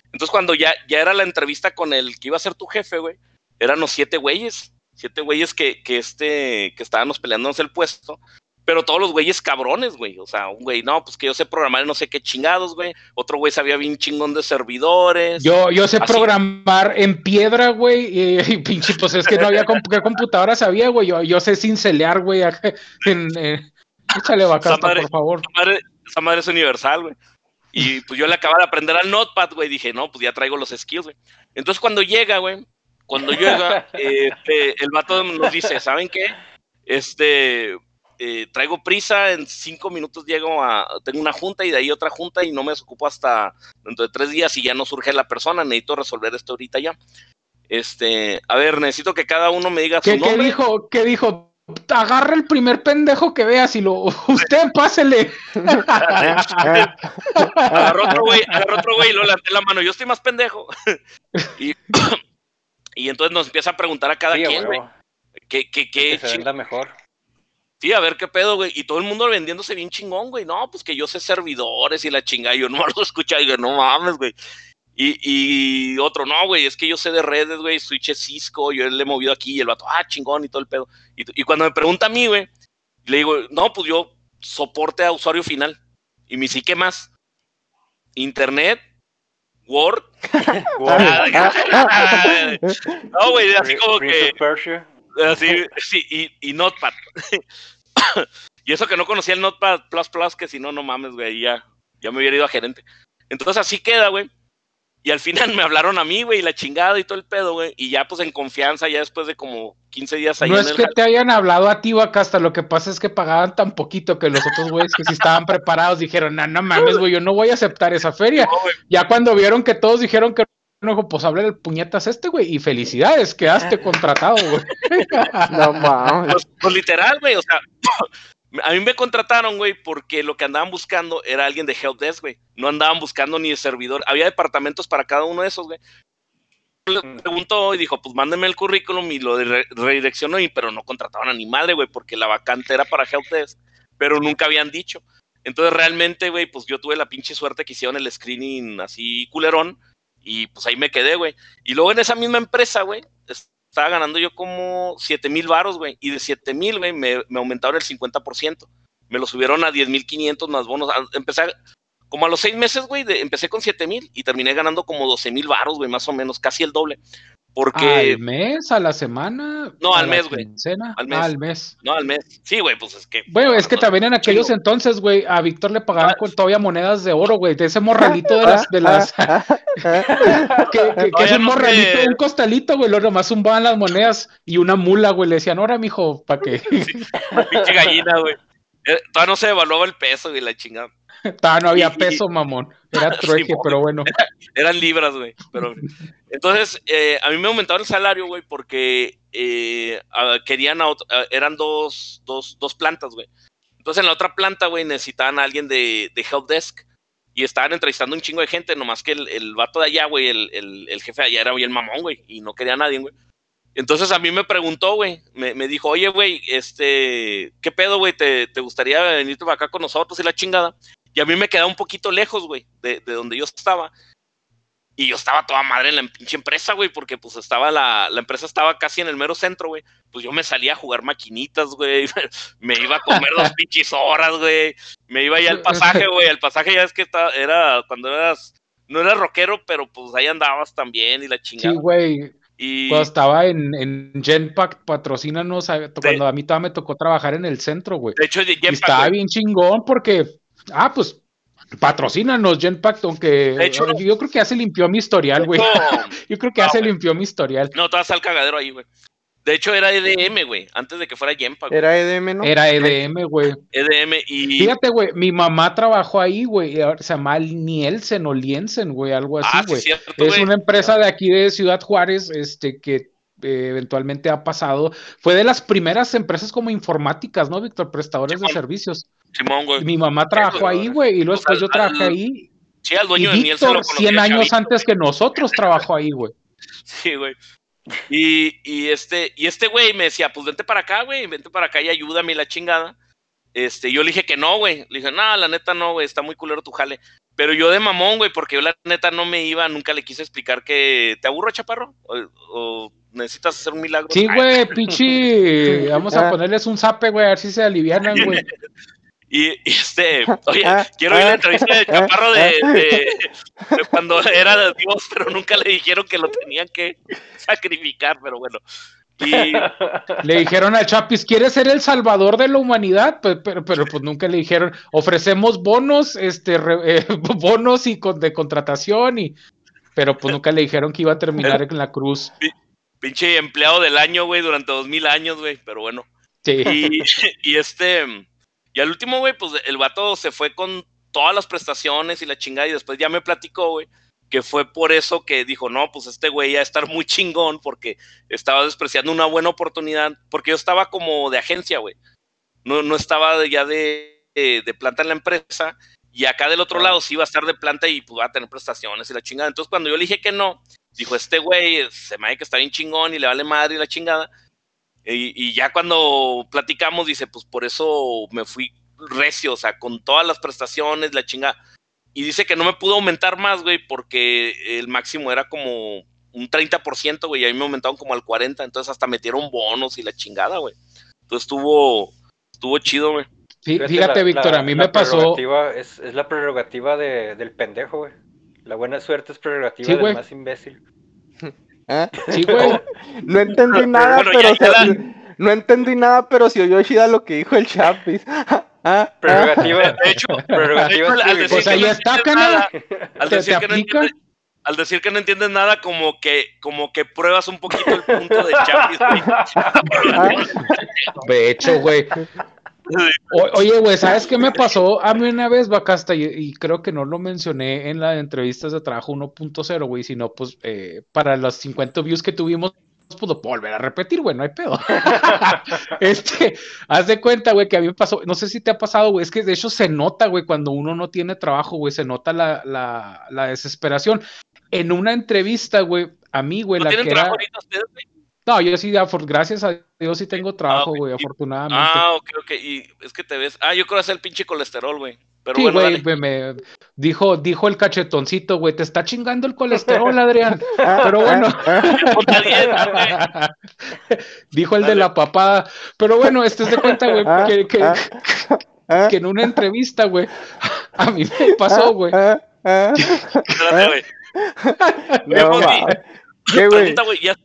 Entonces cuando ya, ya era la entrevista con el que iba a ser tu jefe, güey, eran los siete güeyes. Siete güeyes que, que, este, que estábamos peleándonos el puesto. Pero todos los güeyes cabrones, güey. O sea, un güey, no, pues que yo sé programar no sé qué chingados, güey. Otro güey sabía bien chingón de servidores. Yo, yo sé Así. programar en piedra, güey, y, y pinche, pues es que no había comp- qué computadora sabía, güey. Yo, yo sé cincelear, güey. acá En, eh, échale vacasta, Esa madre- por favor. esa madre, esa madre es universal, güey. Y pues yo le acababa de aprender al Notepad, güey. Dije, no, pues ya traigo los skills, güey. Entonces cuando llega, güey, cuando llega, eh, este, el vato nos dice, ¿saben qué? Este, eh, traigo prisa, en cinco minutos llego a, tengo una junta y de ahí otra junta y no me desocupo hasta dentro de tres días y ya no surge la persona, necesito resolver esto ahorita ya. Este, a ver, necesito que cada uno me diga su ¿Qué, qué nombre. dijo? ¿Qué dijo? Agarra el primer pendejo que veas y lo. Usted pásele. agarró otro güey, agarró otro güey y lo levanté la mano. Yo estoy más pendejo. y, y entonces nos empieza a preguntar a cada Sí, quien, güey. ¿Qué, qué, qué que se venda mejor. Sí, a ver qué pedo, güey. Y todo el mundo vendiéndose bien chingón, güey. No, pues que yo sé servidores y la chingada. Y yo no lo escuchaba y digo, no mames, güey. Y, y otro, no, güey, es que yo sé de redes, güey, switches Cisco, yo le he movido aquí y el vato, ah, chingón y todo el pedo. Y, y cuando me pregunta a mí, güey, le digo, no, pues yo soporte a usuario final. Y me dice, ¿qué más? Internet, Word. no, güey, así como que... Así, sí, y, y Notepad. y eso que no conocía el Notepad Plus Plus, que si no, no mames, güey, ya, ya me hubiera ido a gerente. Entonces así queda, güey. Y al final me hablaron a mí, güey, y la chingada y todo el pedo, güey. Y ya pues en confianza, ya después de como 15 días ahí No en es el que te hayan hablado a ti, hasta lo que pasa es que pagaban tan poquito que los otros güeyes que sí estaban preparados dijeron, no, no mames, güey, yo no voy a aceptar esa feria. No, Ya cuando vieron que todos dijeron que no, pues hable el puñetas este, güey, y felicidades, quedaste contratado, güey. No mames. pues, pues, literal, güey, o sea, a mí me contrataron, güey, porque lo que andaban buscando era alguien de helpdesk, güey. No andaban buscando ni de servidor. Había departamentos para cada uno de esos, güey. Le Mm. preguntó y dijo, pues mándenme el currículum y lo re- redireccionó, y, pero no contrataban a ni madre, güey, porque la vacante era para helpdesk, pero nunca habían dicho. Entonces realmente, güey, pues yo tuve la pinche suerte que hicieron el screening así culerón, y pues ahí me quedé, güey. Y luego en esa misma empresa, güey, estaba ganando yo como 7 mil varos, güey. Y de 7 mil, güey, me, me aumentaron el 50%. Me lo subieron a 10 mil 500 más bonos. Empecé como a los seis meses, güey, empecé con 7 mil y terminé ganando como 12 mil varos, güey, más o menos, casi el doble. Porque, ¿Al mes? ¿A la semana? No, ¿A al mes, güey. Al mes. Ah, al mes. no, al mes. Sí, güey, pues es que. Bueno, es que también en aquellos Chingo. entonces, güey, a Víctor le pagaban con todavía monedas de oro, güey, de ese morralito de las, de las, que, que- que es un no morralito, sé. un costalito, güey, lo nomás zumbaban las monedas y una mula, güey, le decían, ahora, mijo, para que Pinche gallina, güey. Eh, Todavía no se evaluaba el peso, güey, la chingada. todavía no había peso, mamón, era trueque, pero bueno. Eran libras, güey. Pero entonces eh, a mí me aumentaron el salario, güey, porque eh, querían a eran dos, dos, dos plantas, güey. Entonces en la otra planta, güey, necesitaban a alguien de, de help desk y estaban entrevistando un chingo de gente, nomás que el, el vato de allá, güey, el, el, el jefe de allá era bien mamón, güey, y no quería a nadie, güey. Entonces a mí me preguntó, güey, me, me dijo, oye, güey, este, ¿qué pedo, güey? ¿Te, ¿Te gustaría venirte para acá con nosotros y la chingada? Y a mí me quedaba un poquito lejos, güey, de, de donde yo estaba. Y yo estaba toda madre en la pinche empresa, güey, porque pues estaba la, la empresa estaba casi en el mero centro, güey. Pues yo me salía a jugar maquinitas, güey. Me iba a comer dos pinches horas, güey. Me iba ya al pasaje, güey. El pasaje ya es que estaba, era cuando eras, no eras rockero, pero pues ahí andabas también y la Sí, chingada. güey, y cuando estaba en, en Genpact, patrocínanos, cuando a mí todavía me tocó trabajar en el centro, güey. de hecho, Y Jetpack, estaba güey, bien chingón porque, ah, pues, Patrocínanos, Genpact, aunque De hecho, no. yo creo que ya se limpió mi historial, güey. Yo creo que ya No, se güey. limpió mi historial. no, te vas al cagadero ahí, güey. De hecho, era EDM, güey, antes de que fuera güey. Era EDM, ¿no? Era EDM, güey. EDM y... Fíjate, güey, mi mamá trabajó ahí, güey. Se llama Nielsen o Liensen, güey, algo así, ah, sí, güey. es güey. una empresa de aquí de Ciudad Juárez, este, que eh, eventualmente ha pasado. Fue de las primeras empresas como informáticas, ¿no, Víctor? Prestadores de servicios. Simón, güey. Mi mamá trabajó ahí, güey, y luego después yo trabajé ahí. Sí, al Y dueño de Nielsen lo Víctor, conocía 100 años antes que nosotros trabajó ahí, güey. Sí, güey. Y, y este, y este güey me decía, pues vente para acá, güey, vente para acá y ayúdame y la chingada. Este, yo le dije que no, güey. Le dije, no, la neta no, güey, está muy culero tu jale. Pero yo de mamón, güey, porque yo la neta no me iba, nunca le quise explicar que te aburro, chaparro. O, o necesitas hacer un milagro. Sí, güey, pichi. Vamos a ponerles un zape, güey, a ver si se alivianan, güey. Y, y este, oye, Ah, quiero ir a la ah, entrevista de Chaparro de, de- de cuando era de Dios, pero nunca le dijeron que lo tenían que sacrificar, pero bueno. Y Le dijeron al Chapis, ¿quieres ser el salvador de la humanidad? Pues, pero, pero pues nunca le dijeron, ofrecemos bonos, este, re- eh, bonos y con, de contratación y, pero pues nunca le dijeron que iba a terminar en la cruz. pinche empleado del año, güey, durante dos mil años, güey, pero bueno. Sí. Y, y este, y al último, güey, pues el vato se fue con todas las prestaciones y la chingada, y después ya me platicó, güey, que fue por eso que dijo, no, pues este güey ya estar muy chingón, porque estaba despreciando una buena oportunidad, porque yo estaba como de agencia, güey. No, no estaba ya de, de, de planta en la empresa, y acá del otro lado sí iba a estar de planta y pues va a tener prestaciones y la chingada. Entonces cuando yo le dije que no, dijo, este güey se me hace que está bien chingón y le vale madre y la chingada. Y, y ya cuando platicamos, dice, pues por eso me fui recio, o sea, con todas las prestaciones, la chinga. Y dice que no me pudo aumentar más, güey, porque el máximo era como un 30%, güey, y a mí me aumentaron como al 40%, entonces hasta metieron bonos y la chingada, güey. Entonces estuvo, estuvo chido, güey. Fí- Fíjate, la- Víctor, la- a mí la me pasó, prerrogativa Es, es la prerrogativa de- del pendejo, güey. La buena suerte es prerrogativa Sí, del güey. más imbécil. ¿Eh? sí, güey. No entendí nada, Bueno, pero ya no entendí nada, pero si oyó chida lo que dijo el Chapis. Ah, ah. Prerrogativa, De hecho, prerrogativa al Pues que ahí no está, entiendes canal. nada, al ¿Te- decir que no entiendes- al decir que no entiendes nada, como que, como que pruebas un poquito el punto de Chapis, güey. De hecho, güey. O- oye, güey, ¿sabes qué me pasó a mí una vez, Bacasta? Y, y creo que no lo mencioné en las entrevistas de trabajo 1.0, güey, sino pues eh, para los 50 views que tuvimos, puedo volver a repetir, güey, no hay pedo. este, haz de cuenta, güey, que a mí me pasó, no sé si te ha pasado, güey, es que de hecho se nota, güey, cuando uno no tiene trabajo, güey, se nota la, la, la desesperación. En una entrevista, güey, a mí, güey, ¿No la tienen que era... trabajo ahorita ustedes, güey? No, yo sí, gracias a Dios sí tengo trabajo, ok. güey, afortunadamente. Ah, ok, ok. Y es que te ves. Ah, yo creo que es el pinche colesterol, güey. Pero Sí, bueno, güey, me, me- dijo, dijo el cachetoncito, güey, te está chingando el colesterol, Adrián. Ah, Pero bueno, dijo el de la papada. Pero bueno, este es de cuenta, güey, Ah, que, que- ah, ah, que en una entrevista, güey, a mí me pasó, güey. ah, ah. Espérate, güey. No. ¿Qué, güey? Pregunta, güey. ¿Ya,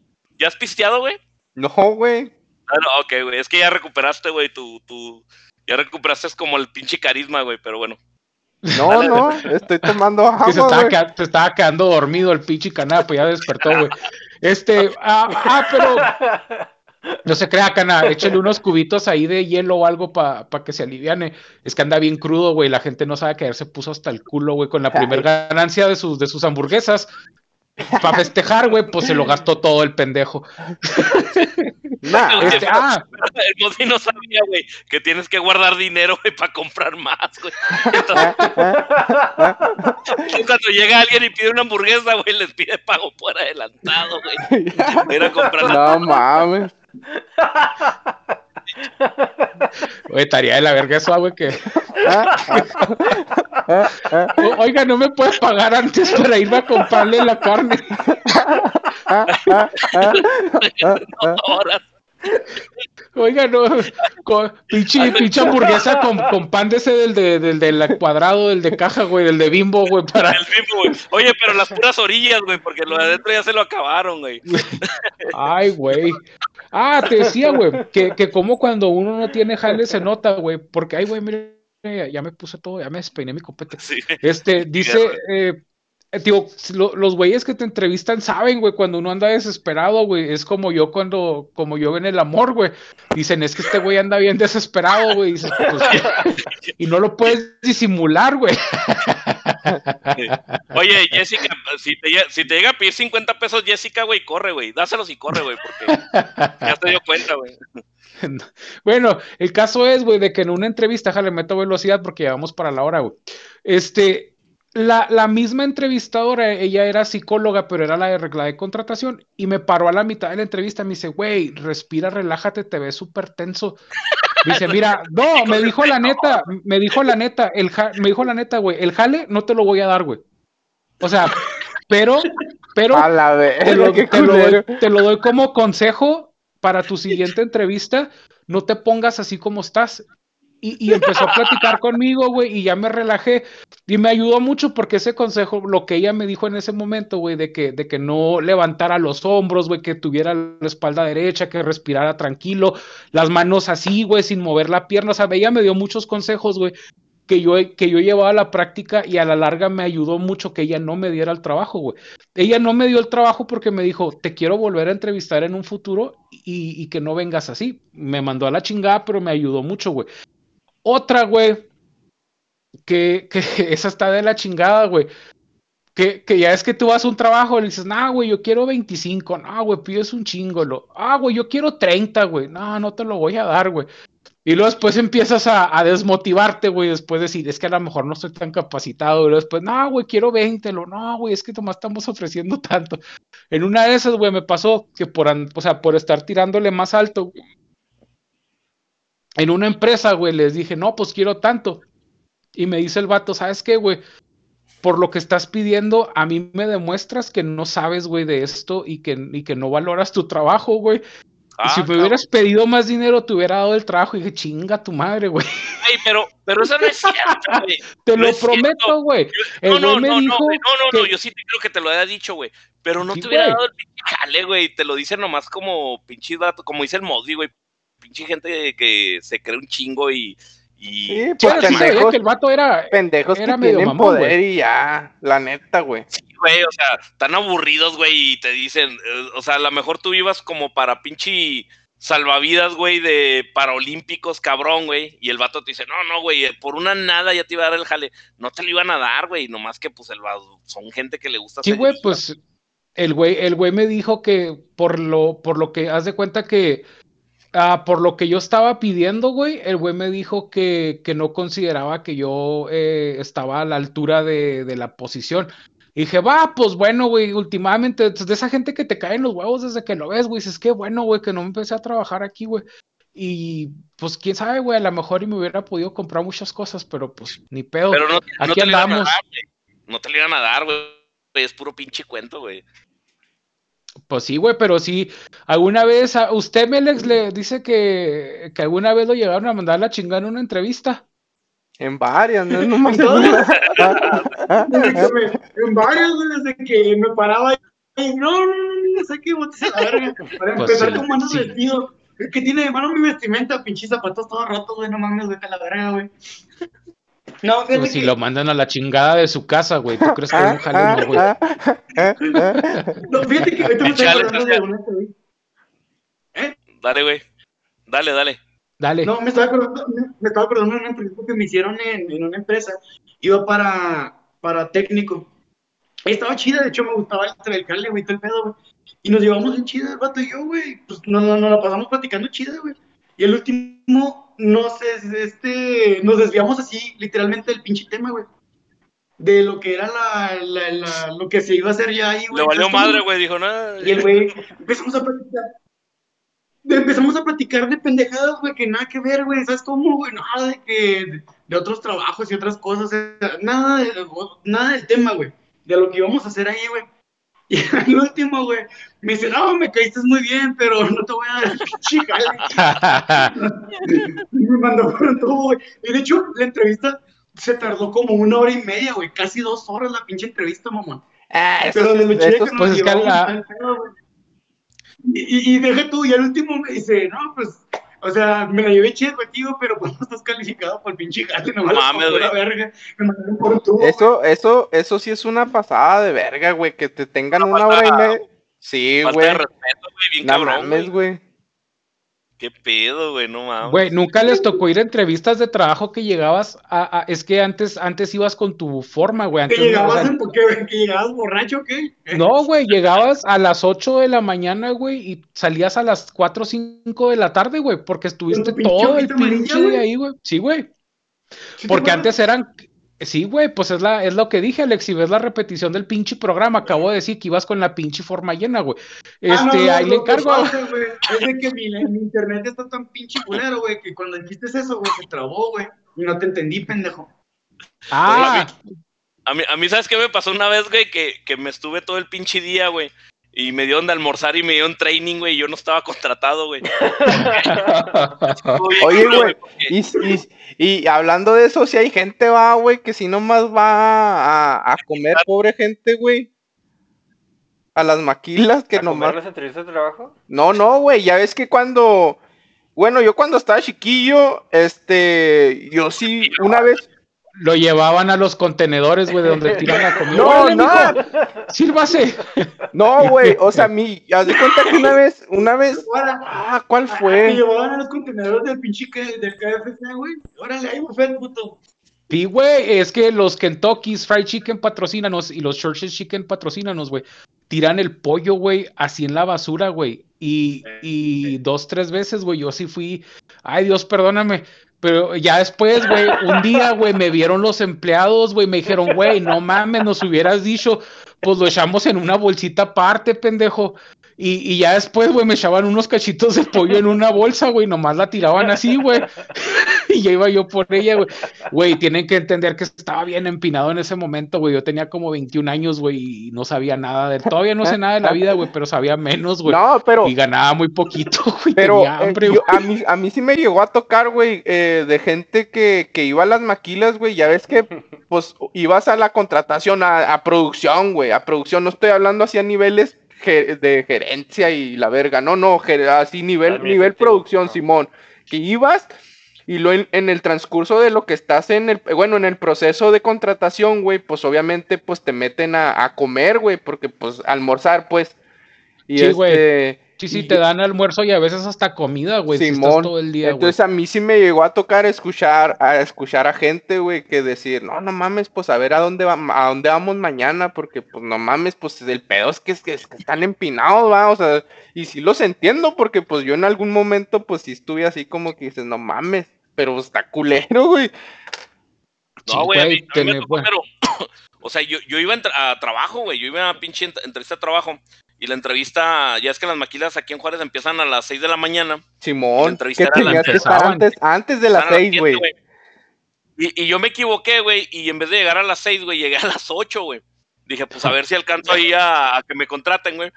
¿Ya has pisteado, güey? No, güey. Ah, no, ok, güey. Es que ya recuperaste, güey, tu, tu. Ya recuperaste como el pinche carisma, güey, pero bueno. No, no, estoy tomando Que se agua, estaba, güey. queda- se estaba quedando dormido el pinche canal, pues ya despertó, güey. Este, ah, ah, pero no se crea, cana, échale unos cubitos ahí de hielo o algo para que se aliviane. Es que anda bien crudo, güey, la gente no sabe que se puso hasta el culo, güey, con la primera ganancia de sus, de sus hamburguesas. Para festejar, güey, pues se lo gastó todo el pendejo. Nah, Este, ah, El Mosby no sabía, güey, que tienes que guardar dinero, güey, para comprar más, güey. Entonces, cuando llega alguien y pide una hamburguesa, güey, les pide pago por adelantado, güey. Para ir a comprar no mames. Güey, estaría de la verga eso, güey, que. Ah, ah, ah, O- Oiga, no me puede pagar antes para irme a comprarle la carne. Oiga, no, con, pinche, pinche hamburguesa con, con pan de ese del, de, del, del cuadrado, del de caja, güey, del de bimbo, güey, para... El mismo, güey. Oye, pero las puras orillas, güey, porque lo de adentro ya se lo acabaron, güey. Ay, güey. Ah, te decía, güey, que, que como cuando uno no tiene jale se nota, güey, porque, ay, güey, mire ya, me puse todo, ya me despeiné mi copete. Sí. Este, dice, eh, digo, lo- los güeyes que te entrevistan saben, güey, cuando uno anda desesperado, güey, es como yo cuando, como yo en el amor, güey, dicen, es que este güey anda bien desesperado, güey, pues, y no lo puedes disimular, güey. Oye, Jessica, si te, te llega a pedir 50 pesos, Jessica, güey, corre, güey. Dáselos y corre, güey, porque ya se dio cuenta, güey. Bueno, el caso es, güey, de que en una entrevista, ja, le meto velocidad porque ya vamos para la hora, güey. Este, la, la misma entrevistadora, ella era psicóloga, pero era la de regla de contratación, y me paró a la mitad de la entrevista, me dice, güey, respira, relájate, te ves súper tenso. Dice, mira, no, me dijo la neta, me dijo la neta, el ja- me dijo la neta, güey, el jale no te lo voy a dar, güey. O sea, pero, pero A la te lo, doy, te lo doy como consejo para tu siguiente entrevista. No te pongas así como estás. Y, empezó a platicar conmigo, güey, y ya me relajé. Y me ayudó mucho porque ese consejo, lo que ella me dijo en ese momento, güey, de que, de que no levantara los hombros, güey, que tuviera la espalda derecha, que respirara tranquilo, las manos así, güey, sin mover la pierna. O sea, ella me dio muchos consejos, güey, que yo, que yo llevaba a la práctica y a la larga me ayudó mucho que ella no me diera el trabajo, güey. Ella no me dio el trabajo porque me dijo, te quiero volver a entrevistar en un futuro y, y que no vengas así. Me mandó a la chingada, pero me ayudó mucho, güey. Otra, güey, que, esa está de la chingada, güey. Que, ya es que tú vas a un trabajo y le dices, nah, güey, yo quiero 25, no, güey, pides un chingo, lo, ah, güey, yo quiero 30, güey, no, no te lo voy a dar, güey. Y luego después empiezas a, desmotivarte, güey, después de decir, es que a lo mejor no estoy tan capacitado, y luego después, no, güey, quiero 20, lo, no, güey, es que nomás estamos ofreciendo tanto. En una de esas, güey, me pasó que por, o sea, por estar tirándole más alto, en una empresa, güey, les dije, no, pues quiero tanto. Y me dice el vato, ¿sabes qué, güey? Por lo que estás pidiendo, a mí me demuestras que no sabes, güey, de esto y que, y que no valoras tu trabajo, güey. Ah, si me cabrón. hubieras pedido más dinero, te hubiera dado el trabajo. Y dije, chinga tu madre, güey. Güey, pero, pero eso no es cierto, güey. Te No lo prometo, güey. No, no, no, no, no, no, no, que- yo sí te creo que te lo haya dicho, güey. Pero no Sí, te hubiera dado el pinche jale, güey. Te lo dice nomás como pinche dato, como dice el Mosby, güey. Pinche gente que se cree un chingo y. y Sí, pues sí sabía pendejos, que el vato era. pendejos era que medio tienen mamón, poder y ya, la neta, güey. Sí, güey, o sea, están aburridos, güey, y te dicen, eh, o sea, a lo mejor tú ibas como para pinche salvavidas, güey, de paraolímpicos, cabrón, güey, y el vato te dice, no, no, güey, eh, por una nada ya te iba a dar el jale, no te lo iban a dar, güey, nomás que pues el vato, son gente que le gusta Sí, güey, pues el güey, el güey me dijo que por lo, por lo que haz de cuenta que ah, por lo que yo estaba pidiendo, güey, el güey me dijo que, que no consideraba que yo eh, estaba a la altura de, de la posición. Y dije, va, pues bueno, güey, últimamente, pues, de esa gente que te caen los huevos desde que lo ves, güey, dices, qué bueno, güey, que no empecé a trabajar aquí, güey. Y pues quién sabe, güey, a lo mejor y me hubiera podido comprar muchas cosas, pero pues ni pedo. Pero no, no Aquí te lo iban a andamos. dar, güey, no te lo iban a dar, güey, es puro pinche cuento, güey. Pues sí, güey, pero sí, alguna vez, a usted, Melex, le dice que, que alguna vez lo llegaron a mandar a la chingada en una entrevista. En varias, no es nomás En una. Desde que me- en varios, güey, desde que me paraba y no, no, no, no, no sé qué botes a la verga. Para Pues empezar, sí, ¿cómo ando sí. vestido? ¿Qué tiene de mano mi vestimenta? Pinches zapatos todos rotos, güey, no mames, vete a la verga, güey. No, fíjate Pues si que- lo mandan a la chingada de su casa, güey, ¿tú crees que un jale no, güey? no, fíjate que ahorita me estoy acordando de una entrevista. Dale, güey, dale, dale. Dale. No, me estaba acordando, me, me estaba acordando de una entrevista que me hicieron en, en una empresa. Iba para, para técnico. Estaba chida, de hecho me gustaba el, el cale, güey, todo el pedo, güey. Y nos llevamos en chida el vato y yo, güey. Pues nos, nos, nos la pasamos platicando chida, güey. Y el último, no sé, este, nos desviamos así, literalmente del pinche tema, güey. De lo que era la, la, la- lo que se iba a hacer ya ahí, güey. Le valió madre, güey, dijo, no. Y el güey, empezamos a platicar. Empezamos a platicar de pendejadas, güey, que nada que ver, güey. ¿Sabes cómo, güey? Nada de que. De, otros trabajos y otras cosas. nada, de- nada del tema, güey. De lo que íbamos a hacer ahí, güey. Y al último, güey, me dice, no, me caíste muy bien, pero no te voy a dar el pinche jale". Y me mandó con todo, güey. Y de hecho, la entrevista se tardó como una hora y media, güey. Casi dos horas la pinche entrevista, mamón. Ah, Pero de lo chida esos- que nos pues llevamos la-. Y, y, y deja tú, y al último me dice, no, pues, O sea, me la llevé chido contigo, pero pues no estás calificado por pinche jale, nomás mames, la verga. Me mandaron por un tubo, güey. Eso, eso, eso sí es una pasada de verga, güey, que te tengan Una una hora y media. Sí, Falta güey. de respeto, güey, bien No cabrón, mames, güey. güey. Qué pedo, güey, no mames. Güey, nunca les tocó ir a entrevistas de trabajo que llegabas a, a- es que antes, antes ibas con tu forma, güey. Que Antes, llegabas, sea, en, que, que llegabas borracho, ¿o ¿qué? no, güey, llegabas a las 8 de la mañana, güey, y salías a las 4 o 5 de la tarde, güey, porque estuviste todo el pinche día güey. ahí, güey. Sí, güey. ¿Sí te Porque antes eran, sí, güey, pues es la, es lo que dije, Alex, si ves la repetición del pinche programa, acabo de decir que ibas con la pinche forma llena, güey. Este, Ah, no, no, ahí le que encargo. pasa, güey, Es de que mi, mi internet está tan pinche culero, güey, que cuando dijiste eso, güey, se trabó, güey. Y no te entendí, pendejo. Ah, A mí, a mí, ¿sabes qué me pasó una vez, güey? Que, que me estuve todo el pinche día, güey. Y me dieron de almorzar y me dieron training, güey. y Yo no estaba contratado, güey. Oye, güey, y, y, y hablando de eso, si hay gente, va, güey, que si nomás va a, a comer, pobre gente, güey. A las maquilas que ¿A comer nomás. las entrevistas de trabajo? No, no, güey, ya ves que cuando. Bueno, yo cuando estaba chiquillo, este. Yo sí, una vez. Lo llevaban a los contenedores, güey, de donde tiran la comida. No, no. mijo, Sírvase. No, güey, o sea, mi. Haz de cuenta que una vez, una vez. Ah, ¿cuál Te fue? llevaban a los contenedores del pinche del KFC, güey. Órale, ahí, buffet, puto. Sí, güey, es que los Kentucky's Fried Chicken patrocínanos y los Church's Chicken patrocínanos, güey. Tiran el pollo, güey, así en la basura, güey. Y, y dos, tres veces, güey, yo sí fui, ay Dios, perdóname. Pero ya después, güey, un día, güey, me vieron los empleados, güey, me dijeron, güey, no mames, nos hubieras dicho, pues lo echamos en una bolsita aparte, pendejo. Y, y ya después, güey, me echaban unos cachitos de pollo en una bolsa, güey, nomás la tiraban así, güey. y ya iba yo por ella, güey. Güey, tienen que entender que estaba bien empinado en ese momento, güey. Yo tenía como 21 años, güey, y no sabía nada de... Todavía no sé nada de la vida, güey, pero sabía menos, güey. No, pero. Y ganaba muy poquito, güey. Pero tenía eh, yo- a, mí, a mí sí me llegó a tocar, güey, eh, de gente que, que iba a las maquilas, güey. Ya ves que, pues, ibas a la contratación, a, a producción, güey, a producción. No estoy hablando así a niveles de gerencia y la verga. No, no, así nivel, nivel producción. Simón. Que ibas y lo en, en el transcurso de lo que estás en el, bueno, en el proceso de contratación, güey, pues obviamente, pues te meten a, a comer, güey, porque, pues, almorzar, pues. Y Sí, güey. Sí, sí, y- te dan almuerzo y a veces hasta comida, güey. Si estás Simón, todo el día, güey. Entonces a mí sí me llegó a tocar escuchar a escuchar a gente, güey, que decir, no, no mames, pues a ver a dónde va, a dónde vamos mañana, porque pues no mames, pues el pedo es que, es que, es que están empinados, va, o sea, y sí los entiendo, porque pues yo en algún momento pues sí estuve así como que dices, no mames, pero está culero, güey. No, güey, a mí, a mí me tocó, pero, o sea, yo, yo iba a, a trabajo, güey, yo iba a pinche ent- entrevista de trabajo, y la entrevista, ya es que las maquilas aquí en Juárez empiezan a las 6 de la mañana, La Simón, tenías que estar empezaban. antes, antes de las Empezaron a seis, siete, güey. Y, y yo me equivoqué, güey, y en vez de llegar a las 6, güey, llegué a las 8, güey. Dije, pues a ver si alcanzo ahí a, a que me contraten, güey.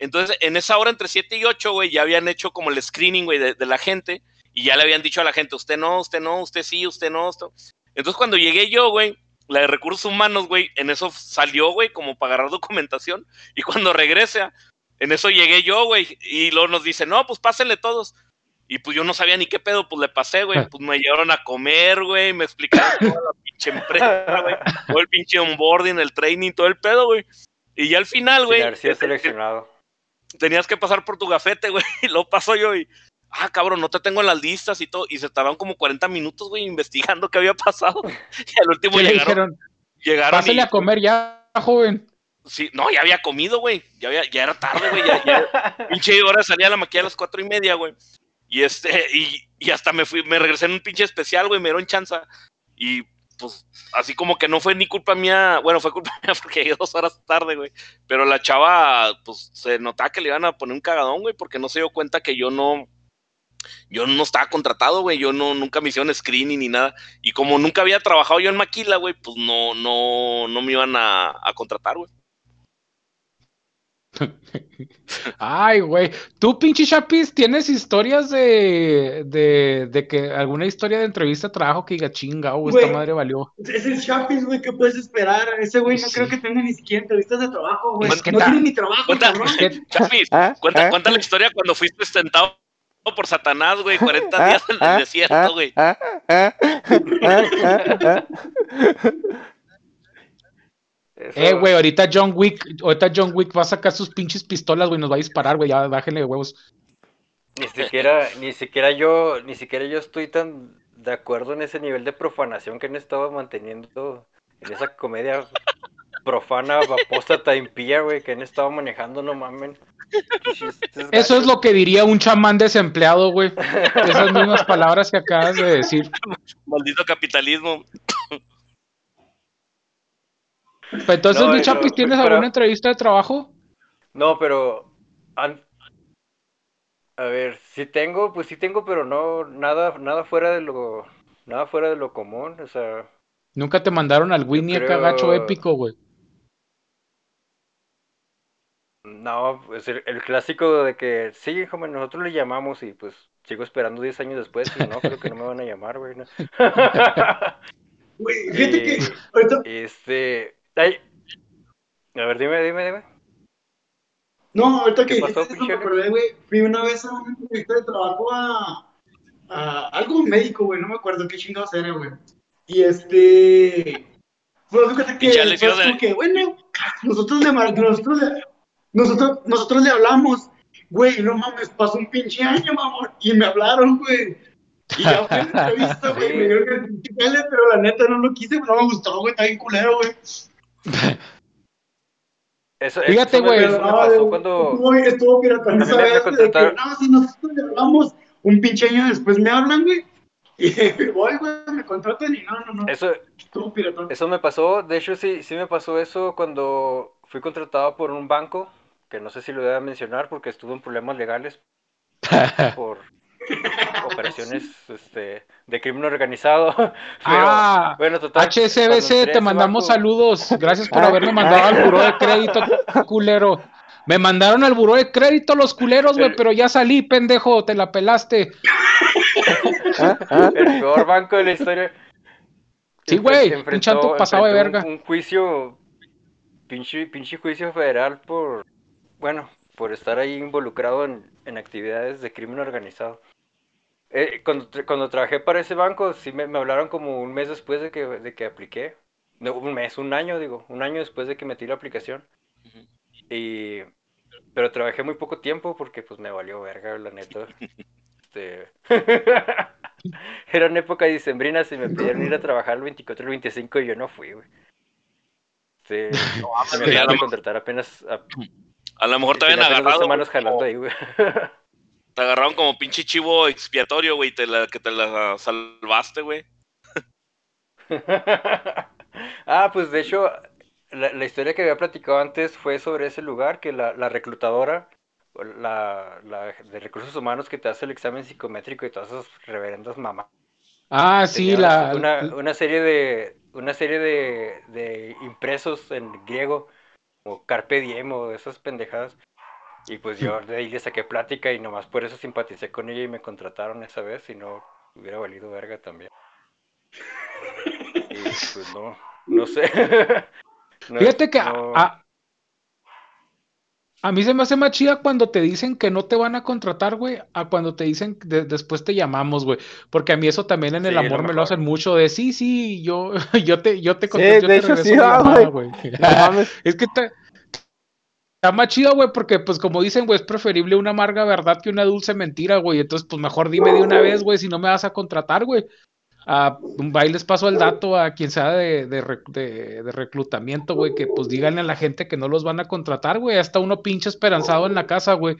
Entonces, en esa hora entre 7 y 8, güey, ya habían hecho como el screening, güey, de, de la gente, y ya le habían dicho a la gente, usted no, usted no, usted sí, usted no, usted... Entonces, cuando llegué yo, güey, la de recursos humanos, güey, en eso salió, güey, como para agarrar documentación, y cuando regrese, en eso llegué yo, güey, y luego nos dice, no, pues pásenle todos. Y pues yo no sabía ni qué pedo, pues le pasé, güey. Pues me llevaron a comer, güey. Me explicaron toda la pinche empresa, güey. Todo el pinche onboarding, el training, todo el pedo, güey. Y ya al final, güey, este, seleccionado. tenías que pasar por tu gafete, güey. Y lo paso yo y, ah, cabrón, no te tengo en las listas y todo. Y se tardaron como 40 minutos, güey, investigando qué había pasado. Y al último ¿Qué le llegaron, dijeron? llegaron Pásale y- a comer ya, joven. Sí, no, ya había comido, güey. Ya, había- ya era tarde, güey. Ya, ya- pinche hora salía a la maquilla a las cuatro y media, güey. Y este, y, y hasta me fui, me regresé en un pinche especial, güey, me dieron chanza. Y pues, así como que no fue ni culpa mía, bueno, fue culpa mía porque llegué dos horas tarde, güey. Pero la chava, pues, se notaba que le iban a poner un cagadón, güey, porque no se dio cuenta que yo no, yo no estaba contratado, güey. Yo no, nunca me hicieron screening ni nada. Y como nunca había trabajado yo en Maquila, güey, pues no, no, no me iban a, a contratar, güey. Ay, güey. Tú, pinche Chapis, ¿tienes historias de, de, de que alguna historia de entrevista de trabajo que diga chinga, oh, esta madre valió? Es el Chapis, güey, ¿qué puedes esperar? Ese güey no Sí. creo que tenga ni siquiera entrevistas de trabajo, güey. Es que no tiene ni trabajo, Cuenta, cabrón. que- Chapis, ¿Ah? cuenta, ¿Ah? cuenta la historia cuando fuiste sentado por Satanás, güey, 40 días en el Ah, desierto, güey. ah, ah, ah, ah, ah. Eso- Eh, güey, ahorita John Wick, ahorita John Wick va a sacar sus pinches pistolas, güey, nos va a disparar, güey, ya bájenle de huevos. Ni siquiera, ni siquiera yo, ni siquiera yo estoy tan de acuerdo en ese nivel de profanación que han estado manteniendo en esa comedia profana, apóstata, impía, güey, que han estado manejando, no mamen. Eso es lo que diría un chamán desempleado, güey. Esas mismas palabras que acabas de decir. Maldito capitalismo. Pero entonces, No, mi Chapis, ¿tienes pero- alguna entrevista de trabajo? No, pero an- a ver, sí tengo, pues sí tengo, pero no nada, nada fuera de lo, nada fuera de lo común, o sea, Nunca te mandaron al Winnie acá creo- gacho épico, güey. No, pues el, el clásico de que sí, joven, nosotros le llamamos y pues sigo esperando 10 años después y no, creo que no me van a llamar, güey. no. Güey, fíjate que ahorita, Este, ay, a ver, dime, dime, dime. no, ahorita que ¿Qué pasó, dijiste eso, me acordé, güey, fui una vez a una entrevista de trabajo a, a algo médico, güey, no me acuerdo qué chingados era, güey. Y este, pues haz de cuenta que, ya le de- que, bueno, nosotros le, nosotros le, nosotros, nosotros le hablamos, güey, no mames, pasó un pinche año, mamón, y me hablaron, güey. Y ya fue la entrevista, güey, me dieron el pinche jale, pero la neta no lo quise, no me gustó, güey, está bien culero, güey. Eso, Fíjate, güey. eso me pasó cuando, Estuvo, estuvo piratón güey, contrataron. no, si nosotros le hablamos, un pinche año después me hablan, güey. Y voy, güey, me contratan y no, no, no. eso, Estuvo piratón. Eso me pasó, de hecho sí, sí me pasó eso cuando fui contratado por un banco, que no sé si lo debo mencionar porque estuve en problemas legales por operaciones este, de crimen organizado. Pero, Ah, bueno, total. HSBC, te mandamos banco- saludos. Gracias por Ah, haberme mandado al buró de crédito, culero. Me mandaron al buró de crédito los culeros, güey, El- pero ya salí, pendejo, te la pelaste. Ah, ah. El peor banco de la historia. Sí, güey, un chanto pasado de verga. Un, un juicio, pinche, pinche juicio federal por, bueno, por estar ahí involucrado en, en actividades de crimen organizado. Eh, cuando, cuando trabajé para ese banco, sí me, me hablaron como un mes después de que, de que apliqué. No, un mes, un año, digo, un año después de que metí la aplicación. Y, pero trabajé muy poco tiempo porque pues me valió verga, la neta. Este... Eran épocas dicembrinas y me pidieron ir a trabajar el 24 y el 25 y yo no fui, güey. Este, me acaban de lo- contratar apenas, a, A lo mejor te habían dos agarrado. semanas güey, jalando como- ahí, güey. Te agarraron como pinche chivo expiatorio, güey, te la, que te la salvaste, güey. ah, pues de hecho, la, la historia que había platicado antes fue sobre ese lugar, que la, la reclutadora, la, la de recursos humanos que te hace el examen psicométrico y todas esas reverendas mamás. Ah, sí, Tenía la. una, una serie de una serie de, de impresos en griego como Carpe Diem o esas pendejadas. Y pues yo de ahí le saqué plática y nomás por eso simpaticé con ella y me contrataron esa vez y no hubiera valido verga también. Y pues no no sé. No- Fíjate que no- a, a mí se me hace más chida cuando te dicen que no te van a contratar, güey, a cuando te dicen de- después te llamamos, güey. Porque a mí eso también en el Sí, lo amor me lo hacen mucho de sí, sí, yo, yo te, yo te Sí, contesto, yo de te hecho, regreso sí, la ah, llamada, güey. Es que está, está más chido, güey, porque pues como dicen, güey, es preferible una amarga verdad que una dulce mentira, güey. Entonces, pues mejor dime de una vez, güey, si no me vas a contratar, güey. A un baile les paso el dato a quien sea de, de, rec- de- de reclutamiento, güey, que pues díganle a la gente que no los van a contratar, güey. Hasta uno pinche esperanzado en la casa, güey.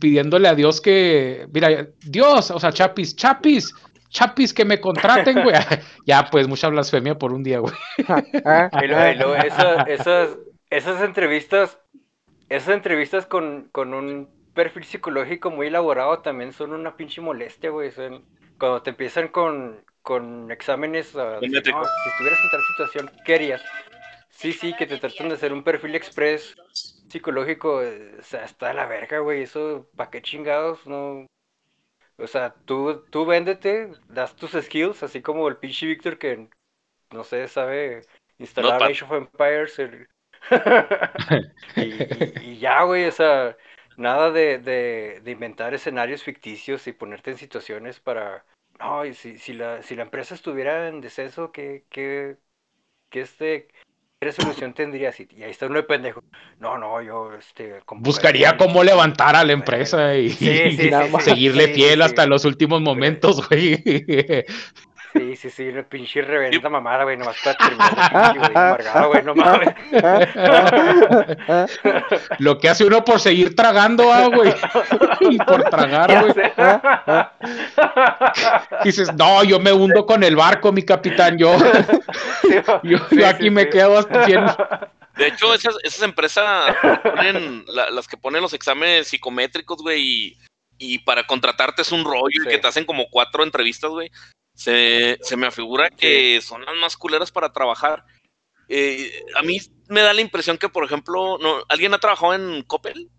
Pidiéndole a Dios que, mira, Dios, o sea, Chapis, Chapis, Chapis, que me contraten, güey. ya, pues, mucha blasfemia por un día, güey. Ah, Y luego, y luego esa- esas, esas entrevistas, esas entrevistas con, con un perfil psicológico muy elaborado también son una pinche molestia, güey. Son, cuando te empiezan con, con exámenes, a Métrico. "No, si estuvieras en tal situación, ¿qué harías? Sí, sí, que te tratan de hacer un perfil express psicológico, eh, o sea, está de la verga, güey. Eso, ¿para qué chingados? No. O sea, tú, tú véndete, das tus skills, así como el pinche Víctor que, no sé, sabe instalar. Age of Empires. el- y, y- y ya, güey, o sea, nada de, de, de inventar escenarios ficticios y ponerte en situaciones para... No, y si, si, la, si la empresa estuviera en descenso, ¿qué, qué, qué, este, qué resolución tendrías? Y, y ahí está uno de pendejo. No, no, yo este, Buscaría cómo levantar a la empresa y, Sí, sí, y sí, sí, seguirle fiel hasta los últimos momentos, güey. Sí, sí, sí, una pinche reverenda mamada, güey, nomás para terminar güey, amargado, güey, no mames. Lo que hace uno por seguir tragando, ah, güey. Y por tragar, güey. Dices, no, yo me hundo con el barco, mi capitán. Yo, Sí, yo, sí, yo aquí sí, me sí. quedo hasta 100. De hecho, esas, esas empresas ponen, la- las que ponen los exámenes psicométricos, güey, y, y para contratarte es un rollo y Sí. que te hacen como cuatro entrevistas, güey. Se, se me afigura que son las más culeras para trabajar. Eh, a mí me da la impresión que, por ejemplo, no, ¿alguien ha trabajado en Coppel?